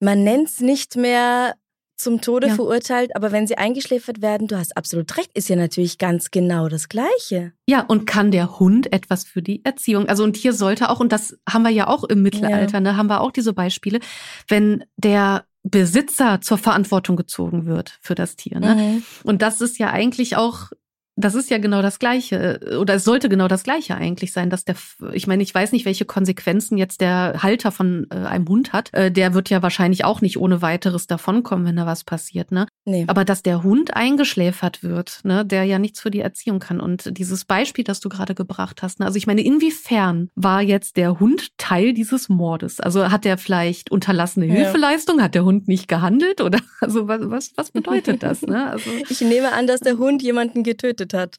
man nennt es nicht mehr zum Tode ja. verurteilt, aber wenn sie eingeschläfert werden, du hast absolut recht, ist ja natürlich ganz genau das Gleiche. Ja, und kann der Hund etwas für die Erziehung? Also, und hier sollte auch, und das haben wir ja auch im Mittelalter, ja. ne, haben wir auch diese Beispiele, wenn der Besitzer zur Verantwortung gezogen wird für das Tier. Ne? Mhm. Und das ist ja eigentlich auch das ist ja genau das Gleiche. Äh, oder es sollte genau das Gleiche eigentlich sein, dass der, ich meine, ich weiß nicht, welche Konsequenzen jetzt der Halter von äh, einem Hund hat. Äh, der wird ja wahrscheinlich auch nicht ohne weiteres davonkommen, wenn da was passiert, ne? Nee. Aber dass der Hund eingeschläfert wird, ne, der ja nichts für die Erziehung kann. Und dieses Beispiel, das du gerade gebracht hast, ne, also ich meine, inwiefern war jetzt der Hund Teil dieses Mordes? Also hat der vielleicht unterlassene Hilfeleistung? Ja. Hat der Hund nicht gehandelt? Oder also was, was, was bedeutet das? Ne? Also, ich nehme an, dass der Hund jemanden getötet getötet hat.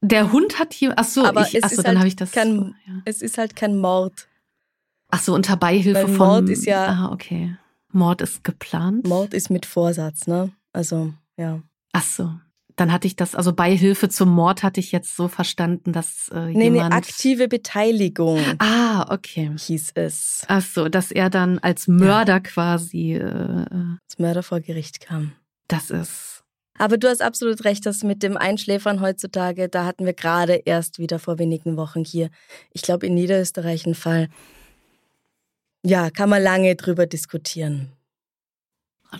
Der Hund hat hier, ach so, aber ich, ach so, dann halt habe ich das. Kein, ja. Es ist halt kein Mord. Ach so, unter Beihilfe Weil von. Mord ist ja. Ah, okay. Mord ist geplant. Mord ist mit Vorsatz, ne? Also, ja. Ach so. Dann hatte ich das, also Beihilfe zum Mord hatte ich jetzt so verstanden, dass äh, nee, jemand... Nee, aktive Beteiligung. Ah, okay. Hieß es. Ach so, dass er dann als Mörder ja. quasi... Äh, äh, als Mörder vor Gericht kam. Das ist aber du hast absolut recht, dass mit dem Einschläfern heutzutage, da hatten wir gerade erst wieder vor wenigen Wochen hier, ich glaube in Niederösterreich einen Fall. Ja, kann man lange drüber diskutieren.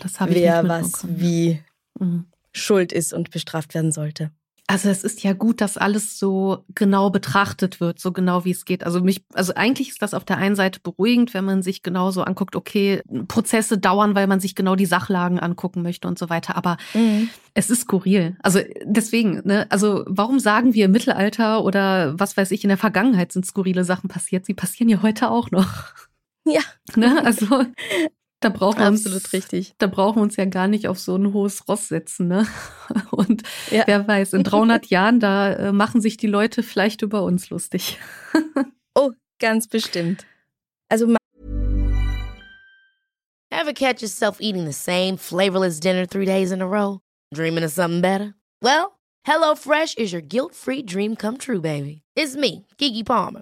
Ich Wer was wie mhm. schuld ist und bestraft werden sollte. Also es ist ja gut, dass alles so genau betrachtet wird, so genau wie es geht. Also mich, also eigentlich ist das auf der einen Seite beruhigend, wenn man sich genau so anguckt, okay, Prozesse dauern, weil man sich genau die Sachlagen angucken möchte und so weiter. Aber mhm. es ist skurril. Also deswegen, ne, also warum sagen wir im Mittelalter oder was weiß ich, in der Vergangenheit sind skurrile Sachen passiert? Sie passieren ja heute auch noch. Ja. Ne? Also da brauchen wir uns, Absolut richtig. Da brauchen wir uns ja gar nicht auf so ein hohes Ross setzen, ne? Und ja. wer weiß, in 300 Jahren, da äh, machen sich die Leute vielleicht über uns lustig. oh, ganz bestimmt. Also Ever catch yourself eating the same flavorless dinner three days in a row? Dreaming of something better? Well, HelloFresh is your guilt-free dream come true, baby. It's me, Kiki Palmer.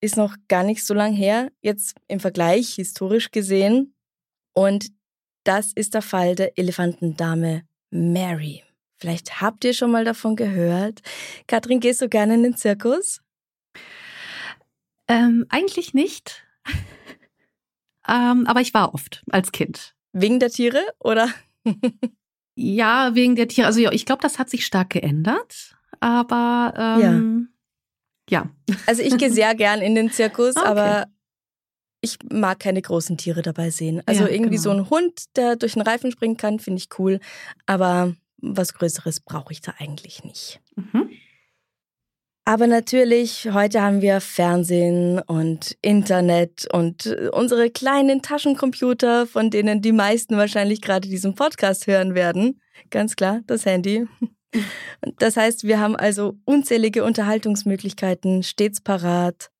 ist noch gar nicht so lang her, jetzt im Vergleich historisch gesehen. Und das ist der Fall der Elefantendame Mary. Vielleicht habt ihr schon mal davon gehört. Katrin, gehst du gerne in den Zirkus? Ähm, eigentlich nicht. ähm, aber ich war oft als Kind. Wegen der Tiere oder? ja, wegen der Tiere. Also ja, ich glaube, das hat sich stark geändert. Aber ähm, ja. Also ich gehe sehr gern in den Zirkus, okay. aber ich mag keine großen Tiere dabei sehen. Also ja, irgendwie genau. so ein Hund, der durch den Reifen springen kann, finde ich cool. Aber was Größeres brauche ich da eigentlich nicht. Mhm. Aber natürlich, heute haben wir Fernsehen und Internet und unsere kleinen Taschencomputer, von denen die meisten wahrscheinlich gerade diesen Podcast hören werden. Ganz klar, das Handy. Das heißt, wir haben also unzählige Unterhaltungsmöglichkeiten stets parat.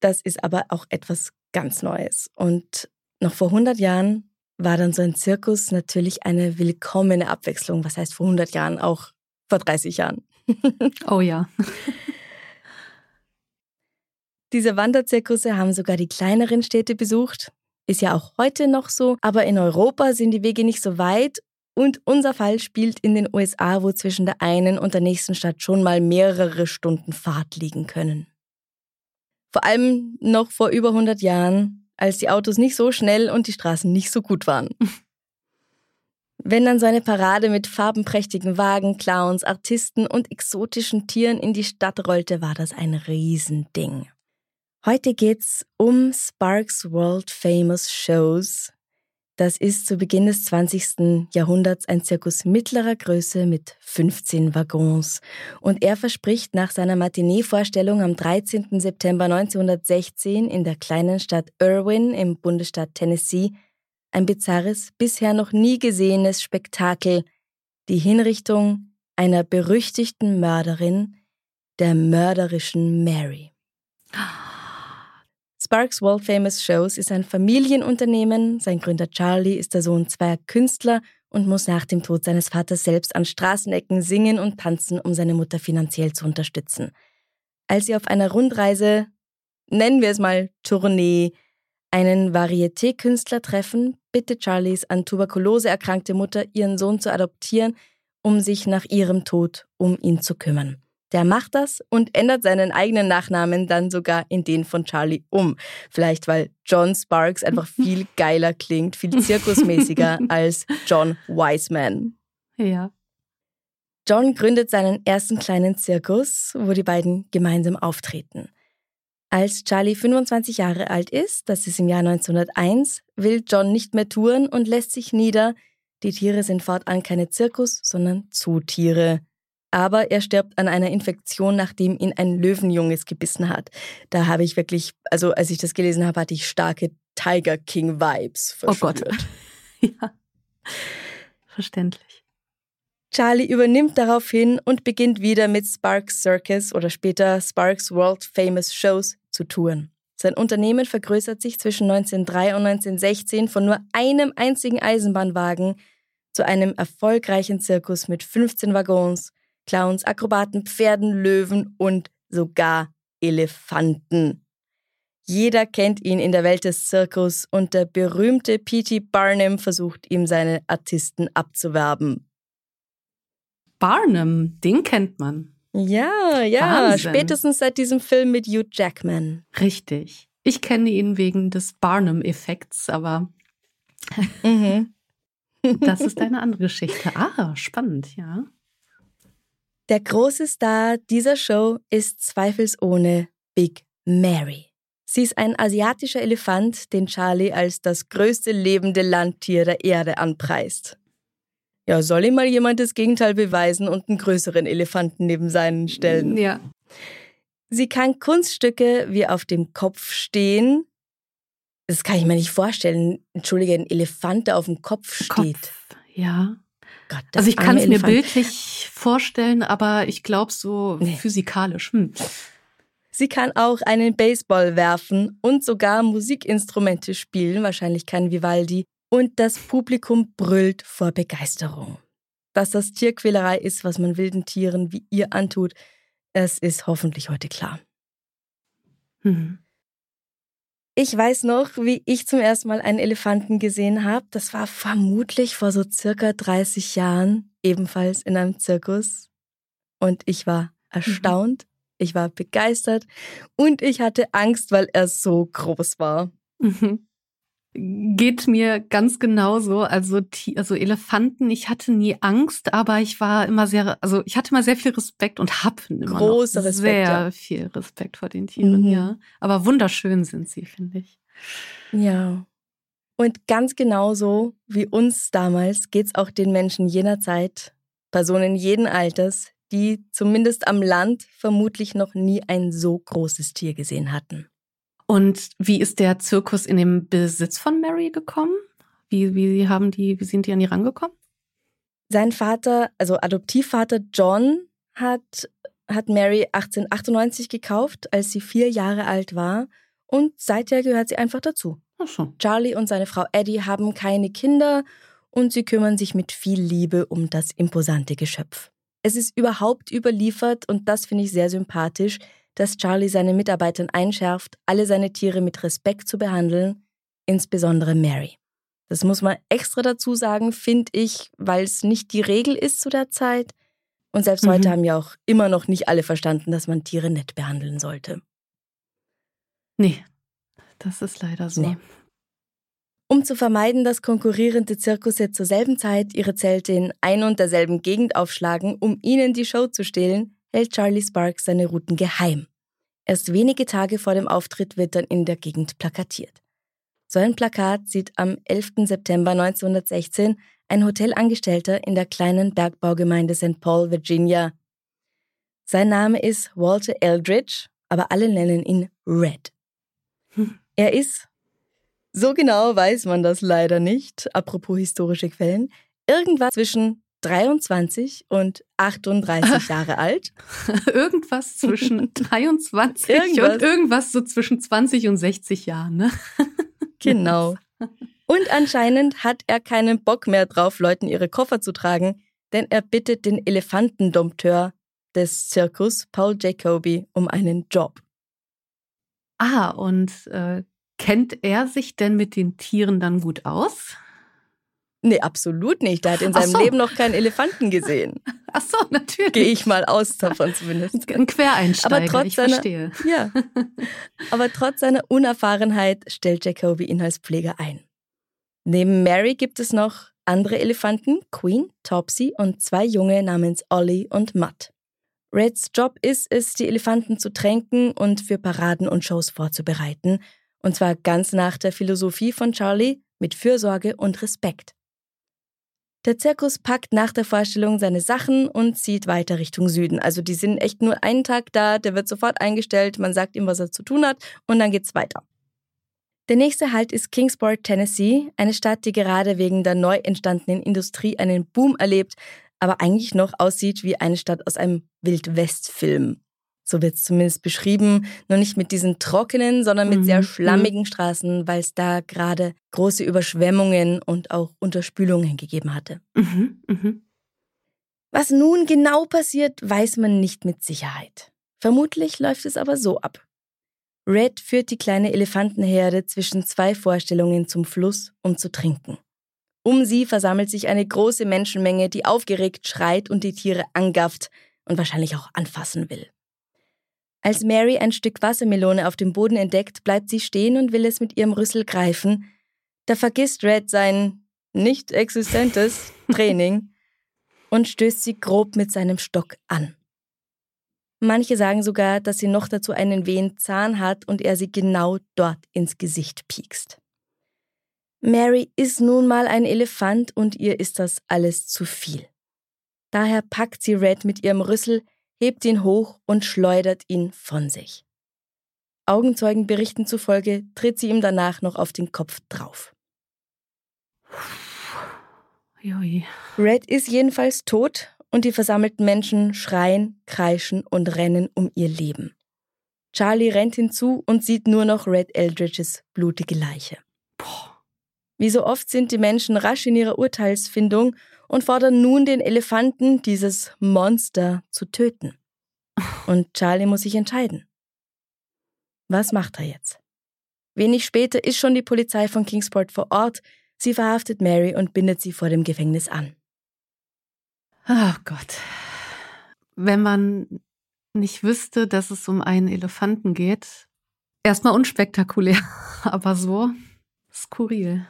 Das ist aber auch etwas ganz Neues. Und noch vor 100 Jahren war dann so ein Zirkus natürlich eine willkommene Abwechslung. Was heißt vor 100 Jahren? Auch vor 30 Jahren. Oh ja. Diese Wanderzirkusse haben sogar die kleineren Städte besucht. Ist ja auch heute noch so, aber in Europa sind die Wege nicht so weit und unser Fall spielt in den USA, wo zwischen der einen und der nächsten Stadt schon mal mehrere Stunden Fahrt liegen können. Vor allem noch vor über 100 Jahren, als die Autos nicht so schnell und die Straßen nicht so gut waren. Wenn dann so eine Parade mit farbenprächtigen Wagen, Clowns, Artisten und exotischen Tieren in die Stadt rollte, war das ein Riesending. Heute geht's um Sparks World Famous Shows. Das ist zu Beginn des 20. Jahrhunderts ein Zirkus mittlerer Größe mit 15 Waggons. Und er verspricht nach seiner Matinee-Vorstellung am 13. September 1916 in der kleinen Stadt Irwin im Bundesstaat Tennessee ein bizarres, bisher noch nie gesehenes Spektakel, die Hinrichtung einer berüchtigten Mörderin, der mörderischen Mary. Sparks World Famous Shows ist ein Familienunternehmen. Sein Gründer Charlie ist der Sohn zweier Künstler und muss nach dem Tod seines Vaters selbst an Straßenecken singen und tanzen, um seine Mutter finanziell zu unterstützen. Als sie auf einer Rundreise, nennen wir es mal Tournee, einen Varieté-Künstler treffen, bittet Charlies an Tuberkulose erkrankte Mutter, ihren Sohn zu adoptieren, um sich nach ihrem Tod um ihn zu kümmern. Der macht das und ändert seinen eigenen Nachnamen dann sogar in den von Charlie um. Vielleicht weil John Sparks einfach viel geiler klingt, viel zirkusmäßiger als John Wiseman. Ja. John gründet seinen ersten kleinen Zirkus, wo die beiden gemeinsam auftreten. Als Charlie 25 Jahre alt ist, das ist im Jahr 1901, will John nicht mehr touren und lässt sich nieder. Die Tiere sind fortan keine Zirkus, sondern Zootiere. Aber er stirbt an einer Infektion, nachdem ihn ein Löwenjunges gebissen hat. Da habe ich wirklich, also als ich das gelesen habe, hatte ich starke Tiger King Vibes verspürt. Oh Gott. ja. Verständlich. Charlie übernimmt daraufhin und beginnt wieder mit Sparks Circus oder später Sparks World Famous Shows zu touren. Sein Unternehmen vergrößert sich zwischen 1903 und 1916 von nur einem einzigen Eisenbahnwagen zu einem erfolgreichen Zirkus mit 15 Waggons, Clowns, Akrobaten, Pferden, Löwen und sogar Elefanten. Jeder kennt ihn in der Welt des Zirkus und der berühmte P.T. Barnum versucht ihm seine Artisten abzuwerben. Barnum, den kennt man. Ja, ja, Wahnsinn. spätestens seit diesem Film mit Hugh Jackman. Richtig. Ich kenne ihn wegen des Barnum-Effekts, aber mhm. das ist eine andere Geschichte. Ah, spannend, ja. Der große Star dieser Show ist zweifelsohne Big Mary. Sie ist ein asiatischer Elefant, den Charlie als das größte lebende Landtier der Erde anpreist. Ja, soll ihm mal jemand das Gegenteil beweisen und einen größeren Elefanten neben seinen stellen? Ja. Sie kann Kunststücke wie auf dem Kopf stehen. Das kann ich mir nicht vorstellen. Entschuldige, ein Elefant, der auf dem Kopf steht. Kopf, ja. Gott, also ich kann es mir bildlich vorstellen, aber ich glaube so nee. physikalisch. Hm. Sie kann auch einen Baseball werfen und sogar Musikinstrumente spielen, wahrscheinlich kein Vivaldi, und das Publikum brüllt vor Begeisterung. Dass das Tierquälerei ist, was man wilden Tieren wie ihr antut, es ist hoffentlich heute klar. Mhm. Ich weiß noch, wie ich zum ersten Mal einen Elefanten gesehen habe. Das war vermutlich vor so circa 30 Jahren, ebenfalls in einem Zirkus. Und ich war erstaunt, mhm. ich war begeistert und ich hatte Angst, weil er so groß war. Mhm geht mir ganz genauso. Also, also Elefanten, ich hatte nie Angst, aber ich war immer sehr, also ich hatte immer sehr viel Respekt und habe immer Große Respekt, sehr ja. viel Respekt vor den Tieren, mhm. ja. Aber wunderschön sind sie, finde ich. Ja. Und ganz genauso wie uns damals geht es auch den Menschen jener Zeit, Personen jeden Alters, die zumindest am Land vermutlich noch nie ein so großes Tier gesehen hatten. Und wie ist der Zirkus in den Besitz von Mary gekommen? Wie, wie haben die, wie sind die an die rangekommen? Sein Vater, also Adoptivvater John, hat, hat Mary 1898 gekauft, als sie vier Jahre alt war. Und seither gehört sie einfach dazu. Ach so. Charlie und seine Frau Eddie haben keine Kinder und sie kümmern sich mit viel Liebe um das imposante Geschöpf. Es ist überhaupt überliefert und das finde ich sehr sympathisch, dass Charlie seinen Mitarbeitern einschärft, alle seine Tiere mit Respekt zu behandeln, insbesondere Mary. Das muss man extra dazu sagen, finde ich, weil es nicht die Regel ist zu der Zeit. Und selbst mhm. heute haben ja auch immer noch nicht alle verstanden, dass man Tiere nett behandeln sollte. Nee, das ist leider so. Nee. Um zu vermeiden, dass konkurrierende Zirkusse zur selben Zeit ihre Zelte in ein und derselben Gegend aufschlagen, um ihnen die Show zu stehlen, hält Charlie Sparks seine Routen geheim. Erst wenige Tage vor dem Auftritt wird dann in der Gegend plakatiert. So ein Plakat sieht am 11. September 1916 ein Hotelangestellter in der kleinen Bergbaugemeinde St. Paul, Virginia. Sein Name ist Walter Eldridge, aber alle nennen ihn Red. Hm. Er ist, so genau weiß man das leider nicht, apropos historische Quellen, irgendwas zwischen 23 und 38 Jahre alt. irgendwas zwischen 23 irgendwas. und irgendwas so zwischen 20 und 60 Jahren, ne? genau. Und anscheinend hat er keinen Bock mehr drauf, Leuten ihre Koffer zu tragen, denn er bittet den Elefantendompteur des Zirkus, Paul Jacoby, um einen Job. Ah, und äh, Kennt er sich denn mit den Tieren dann gut aus? Nee, absolut nicht. Er hat in seinem so. Leben noch keinen Elefanten gesehen. Ach so, natürlich. Gehe ich mal aus davon zumindest. Ein Quereinsteiger, aber trotz ich seiner, verstehe. Ja. Aber trotz seiner Unerfahrenheit stellt Jacoby ihn als Pfleger ein. Neben Mary gibt es noch andere Elefanten, Queen, Topsy und zwei Junge namens Ollie und Mutt. Reds Job ist es, die Elefanten zu tränken und für Paraden und Shows vorzubereiten und zwar ganz nach der Philosophie von Charlie mit Fürsorge und Respekt. Der Zirkus packt nach der Vorstellung seine Sachen und zieht weiter Richtung Süden. Also die sind echt nur einen Tag da, der wird sofort eingestellt, man sagt ihm, was er zu tun hat und dann geht's weiter. Der nächste Halt ist Kingsport, Tennessee, eine Stadt, die gerade wegen der neu entstandenen Industrie einen Boom erlebt, aber eigentlich noch aussieht wie eine Stadt aus einem Wildwest-Film. So wird es zumindest beschrieben. Nur nicht mit diesen trockenen, sondern mit mhm. sehr schlammigen Straßen, weil es da gerade große Überschwemmungen und auch Unterspülungen gegeben hatte. Mhm. Mhm. Was nun genau passiert, weiß man nicht mit Sicherheit. Vermutlich läuft es aber so ab. Red führt die kleine Elefantenherde zwischen zwei Vorstellungen zum Fluss, um zu trinken. Um sie versammelt sich eine große Menschenmenge, die aufgeregt schreit und die Tiere angafft und wahrscheinlich auch anfassen will. Als Mary ein Stück Wassermelone auf dem Boden entdeckt, bleibt sie stehen und will es mit ihrem Rüssel greifen. Da vergisst Red sein nicht existentes Training und stößt sie grob mit seinem Stock an. Manche sagen sogar, dass sie noch dazu einen wehen Zahn hat und er sie genau dort ins Gesicht piekst. Mary ist nun mal ein Elefant und ihr ist das alles zu viel. Daher packt sie Red mit ihrem Rüssel, hebt ihn hoch und schleudert ihn von sich. Augenzeugenberichten zufolge tritt sie ihm danach noch auf den Kopf drauf. Red ist jedenfalls tot und die versammelten Menschen schreien, kreischen und rennen um ihr Leben. Charlie rennt hinzu und sieht nur noch Red Eldridges blutige Leiche. Wie so oft sind die Menschen rasch in ihrer Urteilsfindung und fordern nun den Elefanten, dieses Monster, zu töten. Und Charlie muss sich entscheiden. Was macht er jetzt? Wenig später ist schon die Polizei von Kingsport vor Ort. Sie verhaftet Mary und bindet sie vor dem Gefängnis an. Oh Gott. Wenn man nicht wüsste, dass es um einen Elefanten geht, erstmal unspektakulär, aber so skurril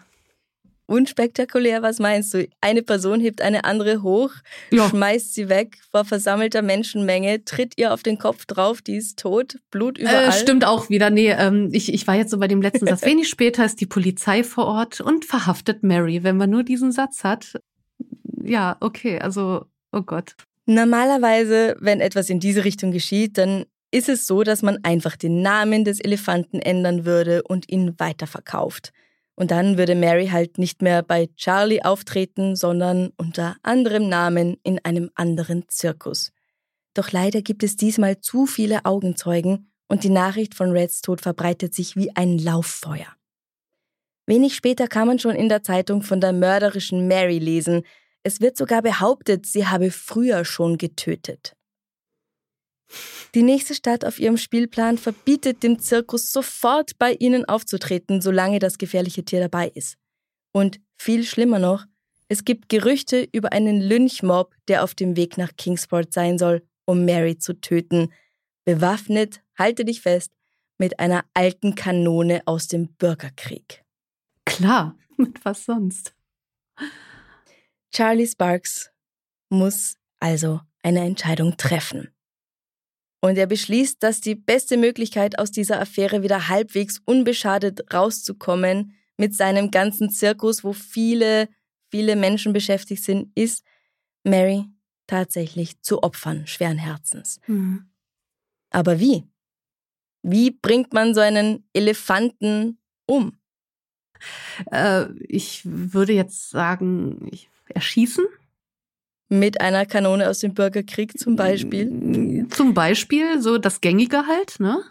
unspektakulär. Was meinst du? Eine Person hebt eine andere hoch, ja. schmeißt sie weg vor versammelter Menschenmenge, tritt ihr auf den Kopf drauf, die ist tot, Blut äh, überall. Äh, stimmt auch wieder. Nee, ähm, ich, ich war jetzt so bei dem letzten Satz. Wenig später ist die Polizei vor Ort und verhaftet Mary. Wenn man nur diesen Satz hat, ja, okay, also, oh Gott. Normalerweise, wenn etwas in diese Richtung geschieht, dann ist es so, dass man einfach den Namen des Elefanten ändern würde und ihn weiterverkauft. Und dann würde Mary halt nicht mehr bei Charlie auftreten, sondern unter anderem Namen in einem anderen Zirkus. Doch leider gibt es diesmal zu viele Augenzeugen und die Nachricht von Reds Tod verbreitet sich wie ein Lauffeuer. Wenig später kann man schon in der Zeitung von der mörderischen Mary lesen. Es wird sogar behauptet, sie habe früher schon getötet. Die nächste Stadt auf ihrem Spielplan verbietet dem Zirkus sofort bei ihnen aufzutreten, solange das gefährliche Tier dabei ist. Und viel schlimmer noch, es gibt Gerüchte über einen Lynchmob, der auf dem Weg nach Kingsport sein soll, um Mary zu töten. Bewaffnet, halte dich fest, mit einer alten Kanone aus dem Bürgerkrieg. Klar, mit was sonst? Charlie Sparks muss also eine Entscheidung treffen. Und er beschließt, dass die beste Möglichkeit, aus dieser Affäre wieder halbwegs unbeschadet rauszukommen, mit seinem ganzen Zirkus, wo viele, viele Menschen beschäftigt sind, ist, Mary tatsächlich zu opfern, schweren Herzens. Mhm. Aber wie? Wie bringt man so einen Elefanten um? Äh, ich würde jetzt sagen, erschießen. Mit einer Kanone aus dem Bürgerkrieg zum Beispiel? Zum Beispiel, so das Gängige halt, ne?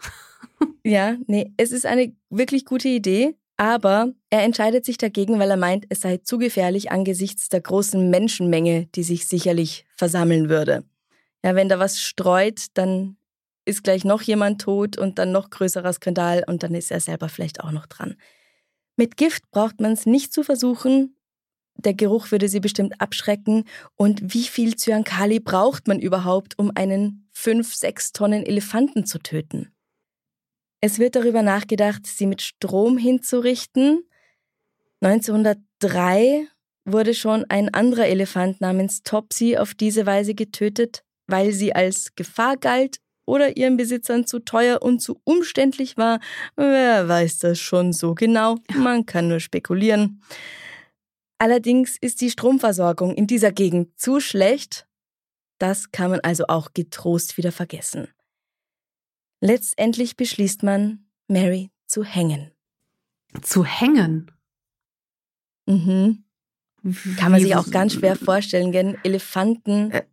Ja, nee, es ist eine wirklich gute Idee, aber er entscheidet sich dagegen, weil er meint, es sei zu gefährlich angesichts der großen Menschenmenge, die sich sicherlich versammeln würde. Ja, wenn da was streut, dann ist gleich noch jemand tot und dann noch größerer Skandal und dann ist er selber vielleicht auch noch dran. Mit Gift braucht man es nicht zu versuchen. Der Geruch würde sie bestimmt abschrecken. Und wie viel Zyankali braucht man überhaupt, um einen 5, 6 Tonnen Elefanten zu töten? Es wird darüber nachgedacht, sie mit Strom hinzurichten. 1903 wurde schon ein anderer Elefant namens Topsy auf diese Weise getötet, weil sie als Gefahr galt oder ihren Besitzern zu teuer und zu umständlich war. Wer weiß das schon so genau? Man kann nur spekulieren. Allerdings ist die Stromversorgung in dieser Gegend zu schlecht. Das kann man also auch getrost wieder vergessen. Letztendlich beschließt man, Mary zu hängen. Zu hängen? Mhm. Kann man sich auch ganz schwer vorstellen, gell? Elefanten äh,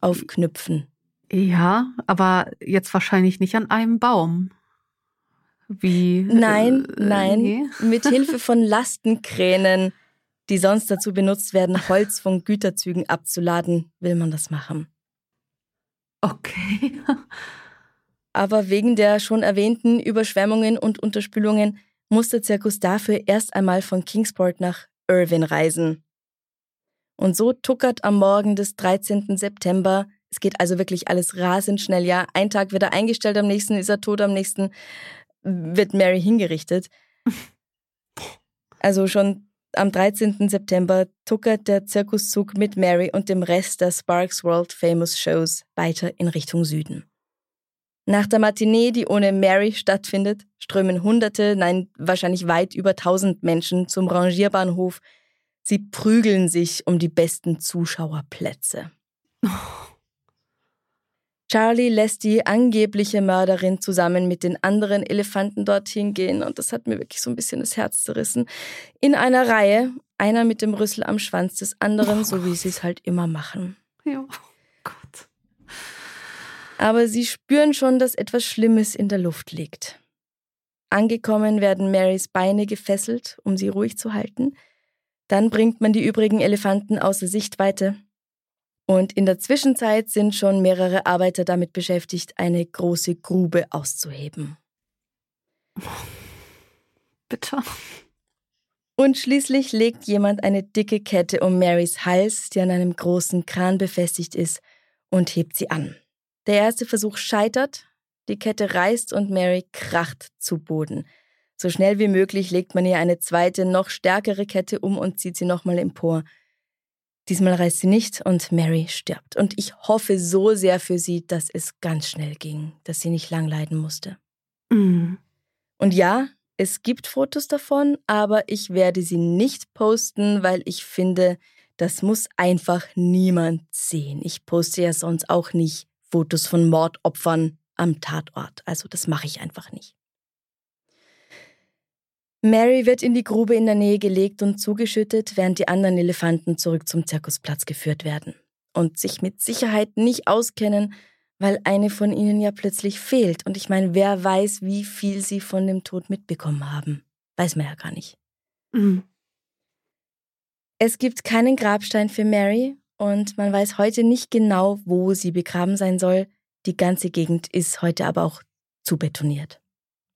aufknüpfen. Ja, aber jetzt wahrscheinlich nicht an einem Baum. Wie? Nein, äh, nein. Nee. Mit Hilfe von Lastenkränen, die sonst dazu benutzt werden, Holz von Güterzügen abzuladen, will man das machen. Okay. aber wegen der schon erwähnten Überschwemmungen und Unterspülungen muss der Zirkus dafür erst einmal von Kingsport nach Irvine reisen. Und so tuckert am Morgen des 13. September, es geht also wirklich alles rasend schnell, ja, ein Tag wird er eingestellt, am nächsten ist er tot, am nächsten wird Mary hingerichtet. Also schon am 13. September tuckert der Zirkuszug mit Mary und dem Rest der Sparks World Famous Shows weiter in Richtung Süden. Nach der Matinee, die ohne Mary stattfindet, strömen Hunderte, nein, wahrscheinlich weit über tausend Menschen zum Rangierbahnhof. Sie prügeln sich um die besten Zuschauerplätze. Charlie lässt die angebliche Mörderin zusammen mit den anderen Elefanten dorthin gehen und das hat mir wirklich so ein bisschen das Herz zerrissen. In einer Reihe, einer mit dem Rüssel am Schwanz des anderen, so wie sie es halt immer machen. Ja. Aber sie spüren schon, dass etwas Schlimmes in der Luft liegt. Angekommen werden Marys Beine gefesselt, um sie ruhig zu halten. Dann bringt man die übrigen Elefanten außer Sichtweite. Und in der Zwischenzeit sind schon mehrere Arbeiter damit beschäftigt, eine große Grube auszuheben. Bitte. Und schließlich legt jemand eine dicke Kette um Marys Hals, die an einem großen Kran befestigt ist, und hebt sie an. Der erste Versuch scheitert, die Kette reißt und Mary kracht zu Boden. So schnell wie möglich legt man ihr eine zweite, noch stärkere Kette um und zieht sie nochmal empor. Diesmal reißt sie nicht und Mary stirbt. Und ich hoffe so sehr für sie, dass es ganz schnell ging, dass sie nicht lang leiden musste. Mhm. Und ja, es gibt Fotos davon, aber ich werde sie nicht posten, weil ich finde, das muss einfach niemand sehen. Ich poste ja sonst auch nicht Fotos von Mordopfern am Tatort. Also das mache ich einfach nicht. Mary wird in die Grube in der Nähe gelegt und zugeschüttet, während die anderen Elefanten zurück zum Zirkusplatz geführt werden und sich mit Sicherheit nicht auskennen, weil eine von ihnen ja plötzlich fehlt. Und ich meine, wer weiß, wie viel sie von dem Tod mitbekommen haben. Weiß man ja gar nicht. Mhm. Es gibt keinen Grabstein für Mary und man weiß heute nicht genau, wo sie begraben sein soll. Die ganze Gegend ist heute aber auch zu betoniert.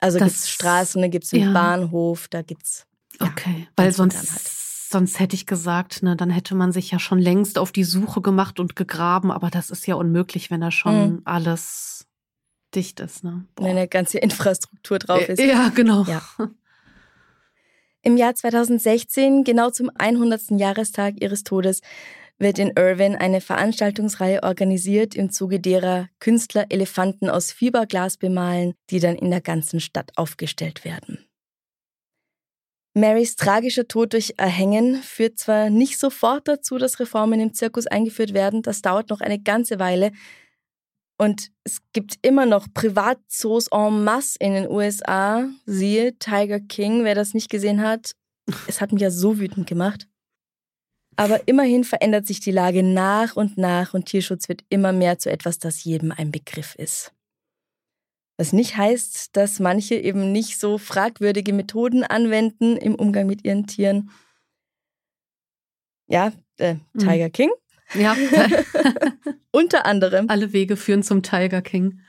Also gibt es Straßen, da gibt es einen ja. Bahnhof, da gibt's. Ja, okay, weil sonst, halt. sonst hätte ich gesagt, ne, dann hätte man sich ja schon längst auf die Suche gemacht und gegraben, aber das ist ja unmöglich, wenn da schon mhm. alles dicht ist. Ne? Wenn eine ganze Infrastruktur drauf ist. Ja, genau. Ja. Im Jahr 2016, genau zum 100. Jahrestag ihres Todes, wird in Irvine eine Veranstaltungsreihe organisiert, im Zuge derer Künstler Elefanten aus Fiberglas bemalen, die dann in der ganzen Stadt aufgestellt werden. Marys tragischer Tod durch Erhängen führt zwar nicht sofort dazu, dass Reformen im Zirkus eingeführt werden, das dauert noch eine ganze Weile. Und es gibt immer noch Privatzoos en masse in den USA. Siehe Tiger King, wer das nicht gesehen hat. Es hat mich ja so wütend gemacht. Aber immerhin verändert sich die Lage nach und nach und Tierschutz wird immer mehr zu etwas, das jedem ein Begriff ist. Was nicht heißt, dass manche eben nicht so fragwürdige Methoden anwenden im Umgang mit ihren Tieren. Ja, äh, mhm. Tiger mhm. King. Ja. Unter anderem. Alle Wege führen zum Tiger King.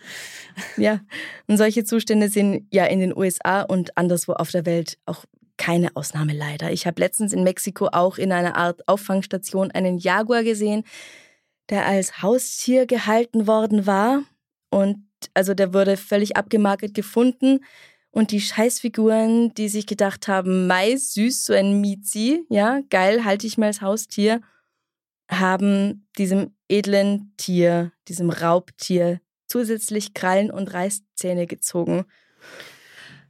Ja, und solche Zustände sind ja in den USA und anderswo auf der Welt auch keine Ausnahme leider. Ich habe letztens in Mexiko auch in einer Art Auffangstation einen Jaguar gesehen, der als Haustier gehalten worden war. Und also der wurde völlig abgemarket gefunden. Und die Scheißfiguren, die sich gedacht haben, Mai, süß, so ein Miezi, ja, geil, halte ich mal als Haustier, haben diesem edlen Tier, diesem Raubtier zusätzlich Krallen und Reißzähne gezogen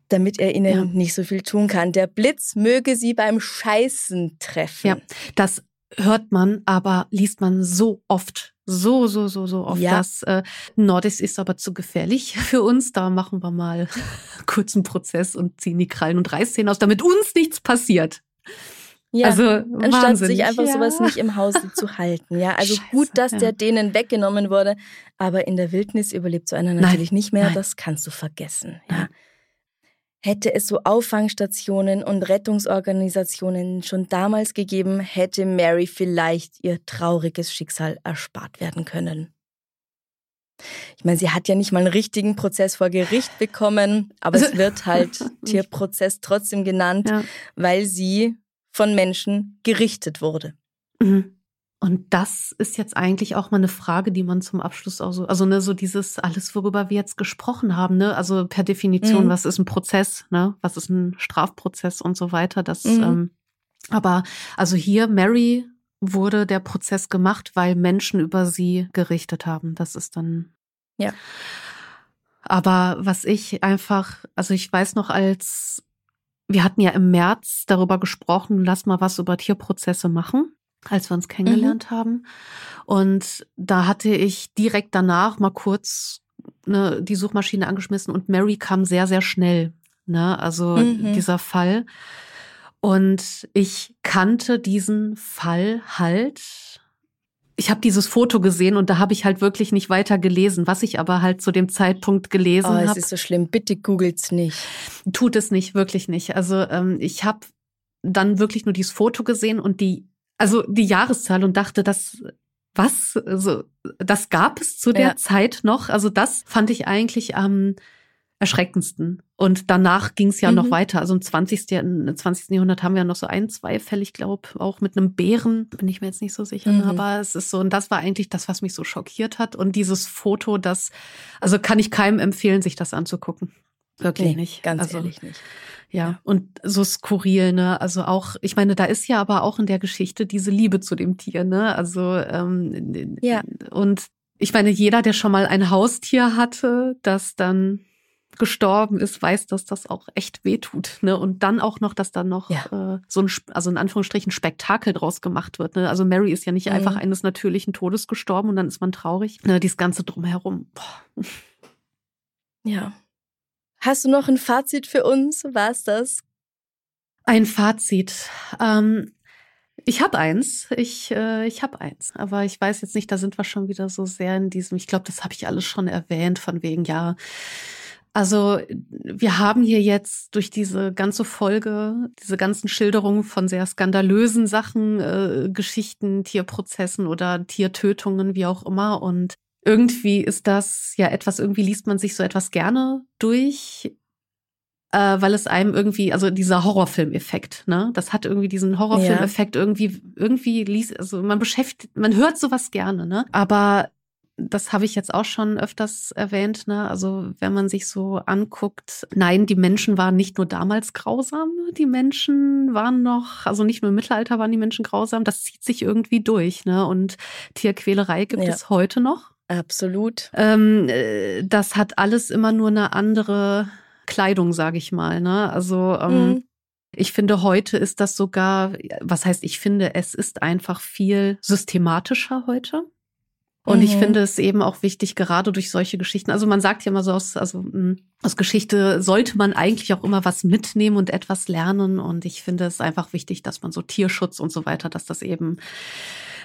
damit er ihnen ja. nicht so viel tun kann. Der Blitz möge sie beim Scheißen treffen. Ja, das hört man, aber liest man so oft. So, so, so, so oft. Ja. Das äh, Nordis ist aber zu gefährlich für uns. Da machen wir mal kurzen Prozess und ziehen die Krallen und Reißzähne aus, damit uns nichts passiert. Ja, also, anstatt wahnsinnig. sich einfach ja. sowas nicht im Hause zu halten. Ja, also Scheiße, gut, dass ja. der denen weggenommen wurde, aber in der Wildnis überlebt so einer natürlich nein, nicht mehr. Nein. Das kannst du vergessen. Ja hätte es so Auffangstationen und Rettungsorganisationen schon damals gegeben, hätte Mary vielleicht ihr trauriges Schicksal erspart werden können. Ich meine, sie hat ja nicht mal einen richtigen Prozess vor Gericht bekommen, aber es wird halt Tierprozess trotzdem genannt, ja. weil sie von Menschen gerichtet wurde. Mhm. Und das ist jetzt eigentlich auch mal eine Frage, die man zum Abschluss auch so, also ne, so dieses alles, worüber wir jetzt gesprochen haben, ne, also per Definition, mhm. was ist ein Prozess, ne, was ist ein Strafprozess und so weiter. Das, mhm. ähm, aber also hier Mary wurde der Prozess gemacht, weil Menschen über sie gerichtet haben. Das ist dann ja. Aber was ich einfach, also ich weiß noch, als wir hatten ja im März darüber gesprochen, lass mal was über Tierprozesse machen als wir uns kennengelernt mhm. haben. Und da hatte ich direkt danach mal kurz ne, die Suchmaschine angeschmissen und Mary kam sehr, sehr schnell. Ne? Also mhm. dieser Fall. Und ich kannte diesen Fall halt. Ich habe dieses Foto gesehen und da habe ich halt wirklich nicht weiter gelesen, was ich aber halt zu dem Zeitpunkt gelesen habe. Oh, es hab. ist so schlimm. Bitte googelt's nicht. Tut es nicht, wirklich nicht. Also ähm, ich habe dann wirklich nur dieses Foto gesehen und die also die Jahreszahl und dachte, das was? Also, das gab es zu der ja. Zeit noch. Also das fand ich eigentlich am erschreckendsten. Und danach ging es ja mhm. noch weiter. Also im 20. 20. Jahrhundert haben wir ja noch so ein, zwei Fälle, ich glaube, auch mit einem Bären, bin ich mir jetzt nicht so sicher, mhm. aber es ist so, und das war eigentlich das, was mich so schockiert hat. Und dieses Foto, das, also kann ich keinem empfehlen, sich das anzugucken. Wirklich nee, nicht. Ganz also, ehrlich nicht. Ja, und so skurril, ne? Also auch, ich meine, da ist ja aber auch in der Geschichte diese Liebe zu dem Tier, ne? Also, ähm, ja. Und ich meine, jeder, der schon mal ein Haustier hatte, das dann gestorben ist, weiß, dass das auch echt wehtut. Ne? Und dann auch noch, dass dann noch ja. äh, so ein, also in Anführungsstrichen, Spektakel draus gemacht wird. Ne? Also Mary ist ja nicht mhm. einfach eines natürlichen Todes gestorben und dann ist man traurig. Ne? Dieses Ganze drumherum. Boah. Ja. Hast du noch ein Fazit für uns? War es das? Ein Fazit. Ähm, ich habe eins. Ich, äh, ich habe eins. Aber ich weiß jetzt nicht, da sind wir schon wieder so sehr in diesem, ich glaube, das habe ich alles schon erwähnt, von wegen, ja. Also wir haben hier jetzt durch diese ganze Folge, diese ganzen Schilderungen von sehr skandalösen Sachen, äh, Geschichten, Tierprozessen oder Tiertötungen, wie auch immer. Und irgendwie ist das ja etwas, irgendwie liest man sich so etwas gerne durch, äh, weil es einem irgendwie, also dieser Horrorfilmeffekt, ne? Das hat irgendwie diesen Horrorfilmeffekt ja. irgendwie, irgendwie liest, also man beschäftigt, man hört sowas gerne, ne? Aber das habe ich jetzt auch schon öfters erwähnt, ne? Also wenn man sich so anguckt, nein, die Menschen waren nicht nur damals grausam, die Menschen waren noch, also nicht nur im Mittelalter waren die Menschen grausam, das zieht sich irgendwie durch, ne? Und Tierquälerei gibt ja. es heute noch. Absolut. Ähm, äh, das hat alles immer nur eine andere Kleidung, sage ich mal. Ne? Also ähm, mhm. ich finde, heute ist das sogar, was heißt, ich finde, es ist einfach viel systematischer heute. Und mhm. ich finde es eben auch wichtig, gerade durch solche Geschichten. Also man sagt ja immer so aus, also hm, aus Geschichte sollte man eigentlich auch immer was mitnehmen und etwas lernen. Und ich finde es einfach wichtig, dass man so Tierschutz und so weiter, dass das eben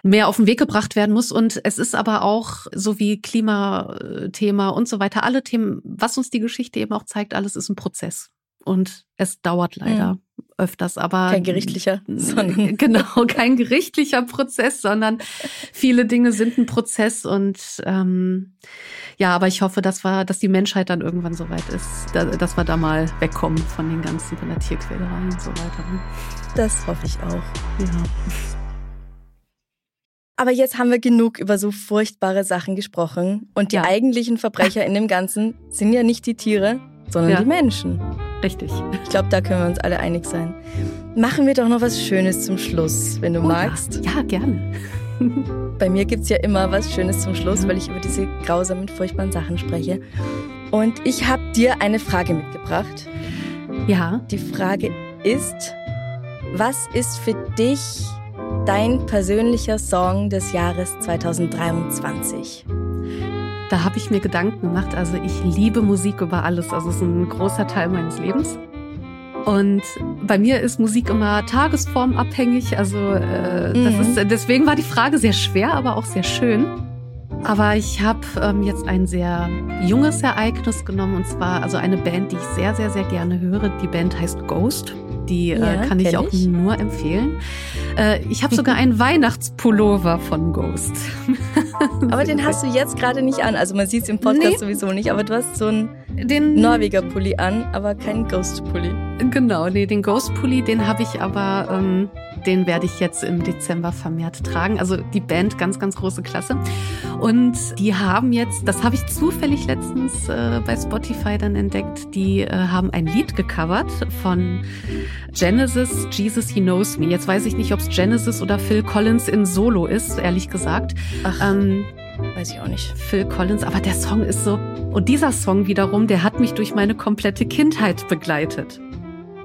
mehr auf den Weg gebracht werden muss. Und es ist aber auch so wie Klimathema und so weiter, alle Themen, was uns die Geschichte eben auch zeigt, alles ist ein Prozess. Und es dauert leider mhm. Öfters, aber. Kein gerichtlicher, sondern. Genau, kein gerichtlicher Prozess, sondern viele Dinge sind ein Prozess und ähm, ja, aber ich hoffe, dass wir, dass die Menschheit dann irgendwann so weit ist, dass wir da mal wegkommen von den ganzen, von der Tierquälerei und so weiter. Ne? Das hoffe ich auch. Ja. Aber jetzt haben wir genug über so furchtbare Sachen gesprochen. Und die ja. eigentlichen Verbrecher in dem Ganzen sind ja nicht die Tiere, sondern ja. die Menschen. Richtig. Ich glaube, da können wir uns alle einig sein. Machen wir doch noch was Schönes zum Schluss, wenn du oh, magst. Ja, ja gerne. Bei mir gibt es ja immer was Schönes zum Schluss, weil ich über diese grausamen, furchtbaren Sachen spreche. Und ich habe dir eine Frage mitgebracht. Ja. Die Frage ist, was ist für dich dein persönlicher Song des Jahres 2023? Da habe ich mir Gedanken gemacht. Also ich liebe Musik über alles. Also es ist ein großer Teil meines Lebens. Und bei mir ist Musik immer tagesformabhängig. Also äh, mhm. das ist, deswegen war die Frage sehr schwer, aber auch sehr schön. Aber ich habe ähm, jetzt ein sehr junges Ereignis genommen und zwar also eine Band, die ich sehr, sehr, sehr gerne höre. Die Band heißt Ghost. Die äh, ja, äh, kann ich auch ich. nur empfehlen. Äh, ich habe sogar einen Weihnachtspullover von Ghost. aber den hast du jetzt gerade nicht an. Also man sieht es im Podcast nee. sowieso nicht, aber du hast so einen den Norweger Pulli an, aber keinen Ghost Pulli. Genau, nee, den Ghost Pulli, den habe ich aber ähm, den werde ich jetzt im Dezember vermehrt tragen. Also die Band, ganz, ganz große Klasse. Und die haben jetzt, das habe ich zufällig letztens äh, bei Spotify dann entdeckt, die äh, haben ein Lied gecovert von Genesis, Jesus He Knows Me. Jetzt weiß ich nicht, ob es Genesis oder Phil Collins in Solo ist, ehrlich gesagt. Ach. Ähm, Weiß ich auch nicht. Phil Collins, aber der Song ist so. Und dieser Song wiederum, der hat mich durch meine komplette Kindheit begleitet.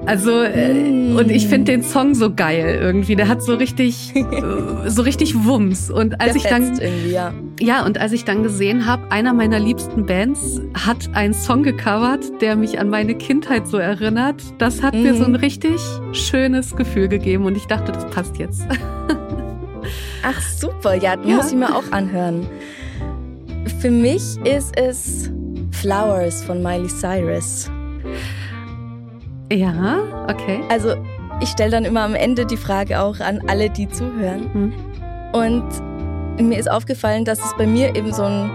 Also äh, und ich finde den Song so geil irgendwie. Der hat so richtig äh, so richtig Wumms und als Der ich dann ja. ja und als ich dann gesehen habe, einer meiner liebsten Bands hat einen Song gecovert, der mich an meine Kindheit so erinnert. Das hat mhm. mir so ein richtig schönes Gefühl gegeben und ich dachte, das passt jetzt. Ach super, ja, ja. muss ich mir auch anhören. Für mich ist es Flowers von Miley Cyrus. Ja, okay. Also ich stelle dann immer am Ende die Frage auch an alle, die zuhören. Hm. Und mir ist aufgefallen, dass es bei mir eben so ein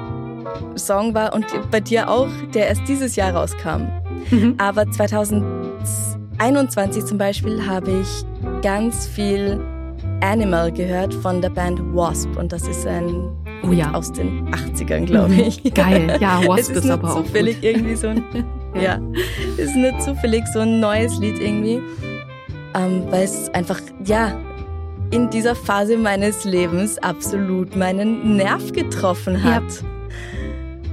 Song war und bei dir auch, der erst dieses Jahr rauskam. Mhm. Aber 2021 zum Beispiel habe ich ganz viel Animal gehört von der Band Wasp und das ist ein oh ja. aus den 80ern, glaube mhm. ich. Geil, ja, Wasp es ist, ist aber auch zufällig gut. irgendwie so ein ja, ist nicht zufällig so ein neues Lied irgendwie, ähm, weil es einfach, ja, in dieser Phase meines Lebens absolut meinen Nerv getroffen hat. Ja.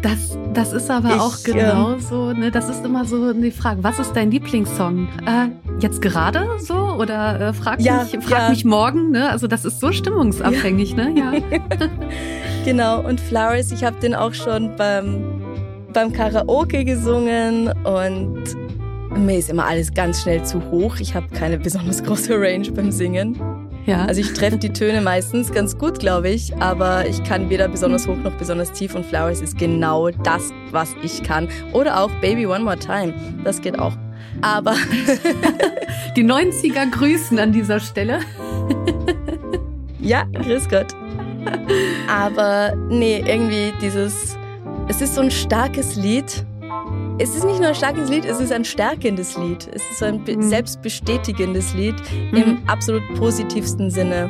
Das, das ist aber ich, auch genau ähm, so, ne, das ist immer so die Frage, was ist dein Lieblingssong? Äh, jetzt gerade so oder äh, frag, ja, mich, frag ja. mich morgen, ne? Also das ist so stimmungsabhängig, ja. ne? Ja. genau, und Flowers, ich habe den auch schon beim beim Karaoke gesungen und mir ist immer alles ganz schnell zu hoch. Ich habe keine besonders große Range beim Singen. Ja. Also ich treffe die Töne meistens ganz gut, glaube ich, aber ich kann weder besonders hoch noch besonders tief und Flowers ist genau das, was ich kann. Oder auch Baby One More Time, das geht auch. Aber die 90er grüßen an dieser Stelle. ja, grüß Gott. Aber nee, irgendwie dieses es ist so ein starkes Lied. Es ist nicht nur ein starkes Lied, es ist ein stärkendes Lied. Es ist ein mhm. selbstbestätigendes Lied mhm. im absolut positivsten Sinne.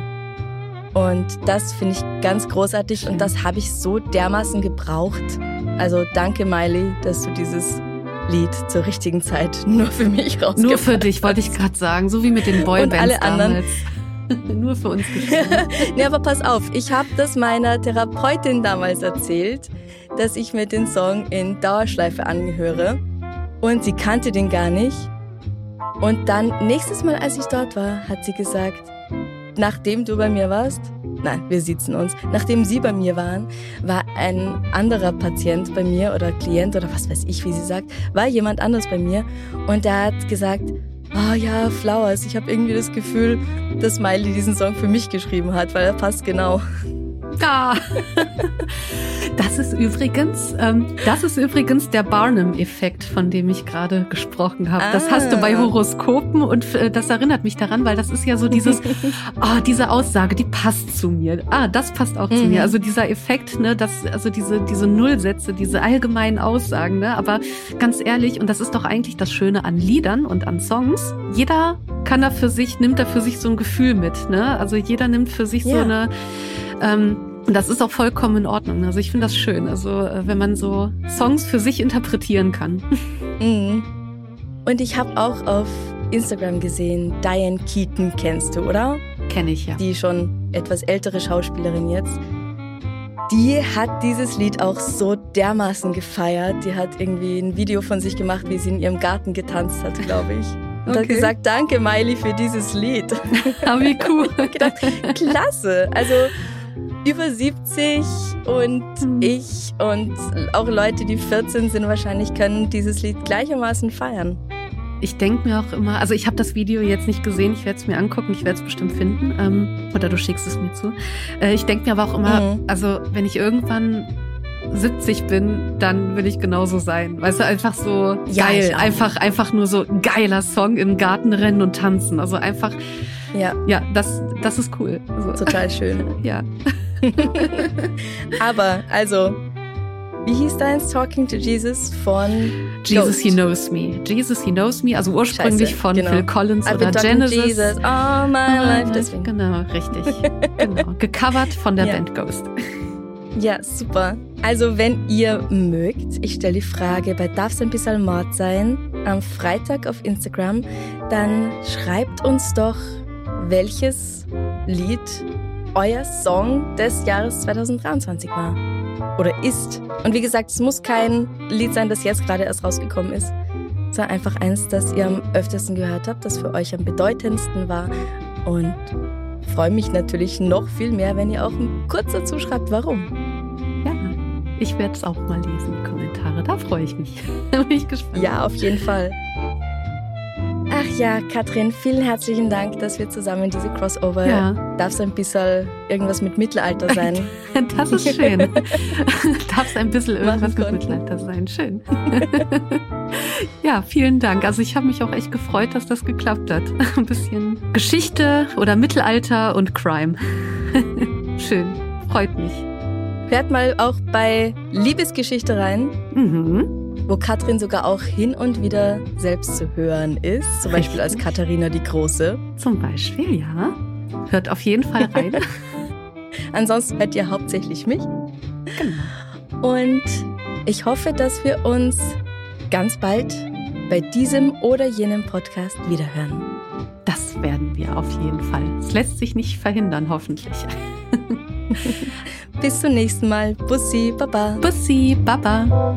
Und das finde ich ganz großartig und das habe ich so dermaßen gebraucht. Also danke Miley, dass du dieses Lied zur richtigen Zeit nur für mich rausgebracht Nur für dich, wollte ich gerade sagen. So wie mit den Boybands Und alle anderen. Nur für uns nee, aber pass auf, ich habe das meiner Therapeutin damals erzählt, dass ich mir den Song in Dauerschleife anhöre und sie kannte den gar nicht. Und dann nächstes Mal, als ich dort war, hat sie gesagt, nachdem du bei mir warst, nein, wir sitzen uns, nachdem sie bei mir waren, war ein anderer Patient bei mir oder Klient oder was weiß ich, wie sie sagt, war jemand anders bei mir. Und der hat gesagt, oh ja, Flowers, ich habe irgendwie das Gefühl, dass Miley diesen Song für mich geschrieben hat, weil er passt genau. Ah. Das ist übrigens, ähm, das ist übrigens der Barnum-Effekt, von dem ich gerade gesprochen habe. Das hast du bei Ah. Horoskopen und äh, das erinnert mich daran, weil das ist ja so dieses, ah, diese Aussage, die passt zu mir. Ah, das passt auch zu Mhm. mir. Also dieser Effekt, ne, das, also diese, diese Nullsätze, diese allgemeinen Aussagen, ne, aber ganz ehrlich, und das ist doch eigentlich das Schöne an Liedern und an Songs. Jeder kann da für sich, nimmt da für sich so ein Gefühl mit, ne? Also jeder nimmt für sich so Ja. eine, ähm, und das ist auch vollkommen in Ordnung. Also ich finde das schön. Also äh, wenn man so Songs für sich interpretieren kann. Mhm. Und ich habe auch auf Instagram gesehen, Diane Keaton kennst du, oder? Kenne ich ja. Die schon etwas ältere Schauspielerin jetzt. Die hat dieses Lied auch so dermaßen gefeiert. Die hat irgendwie ein Video von sich gemacht, wie sie in ihrem Garten getanzt hat, glaube ich. Und hat Okay. gesagt, danke Miley für dieses Lied. Ah, wie cool. gedacht, klasse. Also über 70 und Mhm. ich und auch Leute, die 14 sind wahrscheinlich, können dieses Lied gleichermaßen feiern. Ich denke mir auch immer, also ich habe das Video jetzt nicht gesehen, ich werde es mir angucken, ich werde es bestimmt finden. Ähm, oder du schickst es mir zu. Äh, ich denke mir aber auch immer, Mhm. also wenn ich irgendwann 70 bin, dann will ich genauso sein. Weißt du, einfach so Ja, geil. Einfach, einfach nur so geiler Song im Garten rennen und tanzen. Also einfach, Ja, ja, das, das ist cool. Also, total schön. ja. Aber also, wie hieß deins? Talking to Jesus von Jesus, Ghost. He Knows Me. Jesus, He Knows Me, also ursprünglich Scheiße, von genau. Phil Collins I've oder Genesis. Jesus all my life. Deswegen. Genau, richtig. genau. Gecovert von der Ja. Band Ghost. Ja, super. Also, wenn ihr mögt, ich stelle die Frage bei Darf's ein bisschen Mord sein am Freitag auf Instagram, dann schreibt uns doch, welches Lied euer Song des Jahres 2023 war oder ist. Und wie gesagt, es muss kein Lied sein, das jetzt gerade erst rausgekommen ist, sondern einfach eins, das ihr am öftesten gehört habt, das für euch am bedeutendsten war. Und freue mich natürlich noch viel mehr, wenn ihr auch kurz dazu schreibt, warum. Ja, ich werde es auch mal lesen, die Kommentare. Da freue ich mich. da bin ich gespannt. Ja, auf jeden Fall. Ach ja, Katrin, vielen herzlichen Dank, dass wir zusammen diese Crossover. Ja. Darf es ein bisschen irgendwas mit Mittelalter sein? Das ist schön. Darf es ein bisschen irgendwas mit. Mittelalter sein. Schön. ja, vielen Dank. Also ich habe mich auch echt gefreut, dass das geklappt hat. Ein bisschen Geschichte oder Mittelalter und Crime. Schön. Freut mich. Hört mal auch bei Liebesgeschichte rein, Mhm. Wo Katrin sogar auch hin und wieder selbst zu hören ist. Zum Beispiel als. Katharina die Große. Zum Beispiel, ja. Hört auf jeden Fall rein. Ansonsten hört ihr hauptsächlich mich. genau. Und ich hoffe, dass wir uns ganz bald bei diesem oder jenem Podcast wiederhören. Das werden wir auf jeden Fall. Es lässt sich nicht verhindern, hoffentlich. Bis zum nächsten Mal. Bussi, Baba. Bussi, Baba.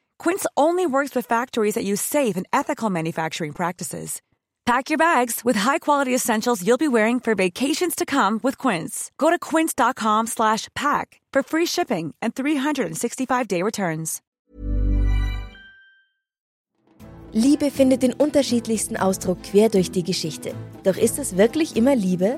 Quince only works with factories that use safe and ethical manufacturing practices. Pack your bags with high-quality essentials you'll be wearing for vacations to come with Quince. Go to quince.com slash pack for free shipping and 365-day returns. Liebe findet den unterschiedlichsten Ausdruck quer durch die Geschichte. Doch ist es wirklich immer Liebe?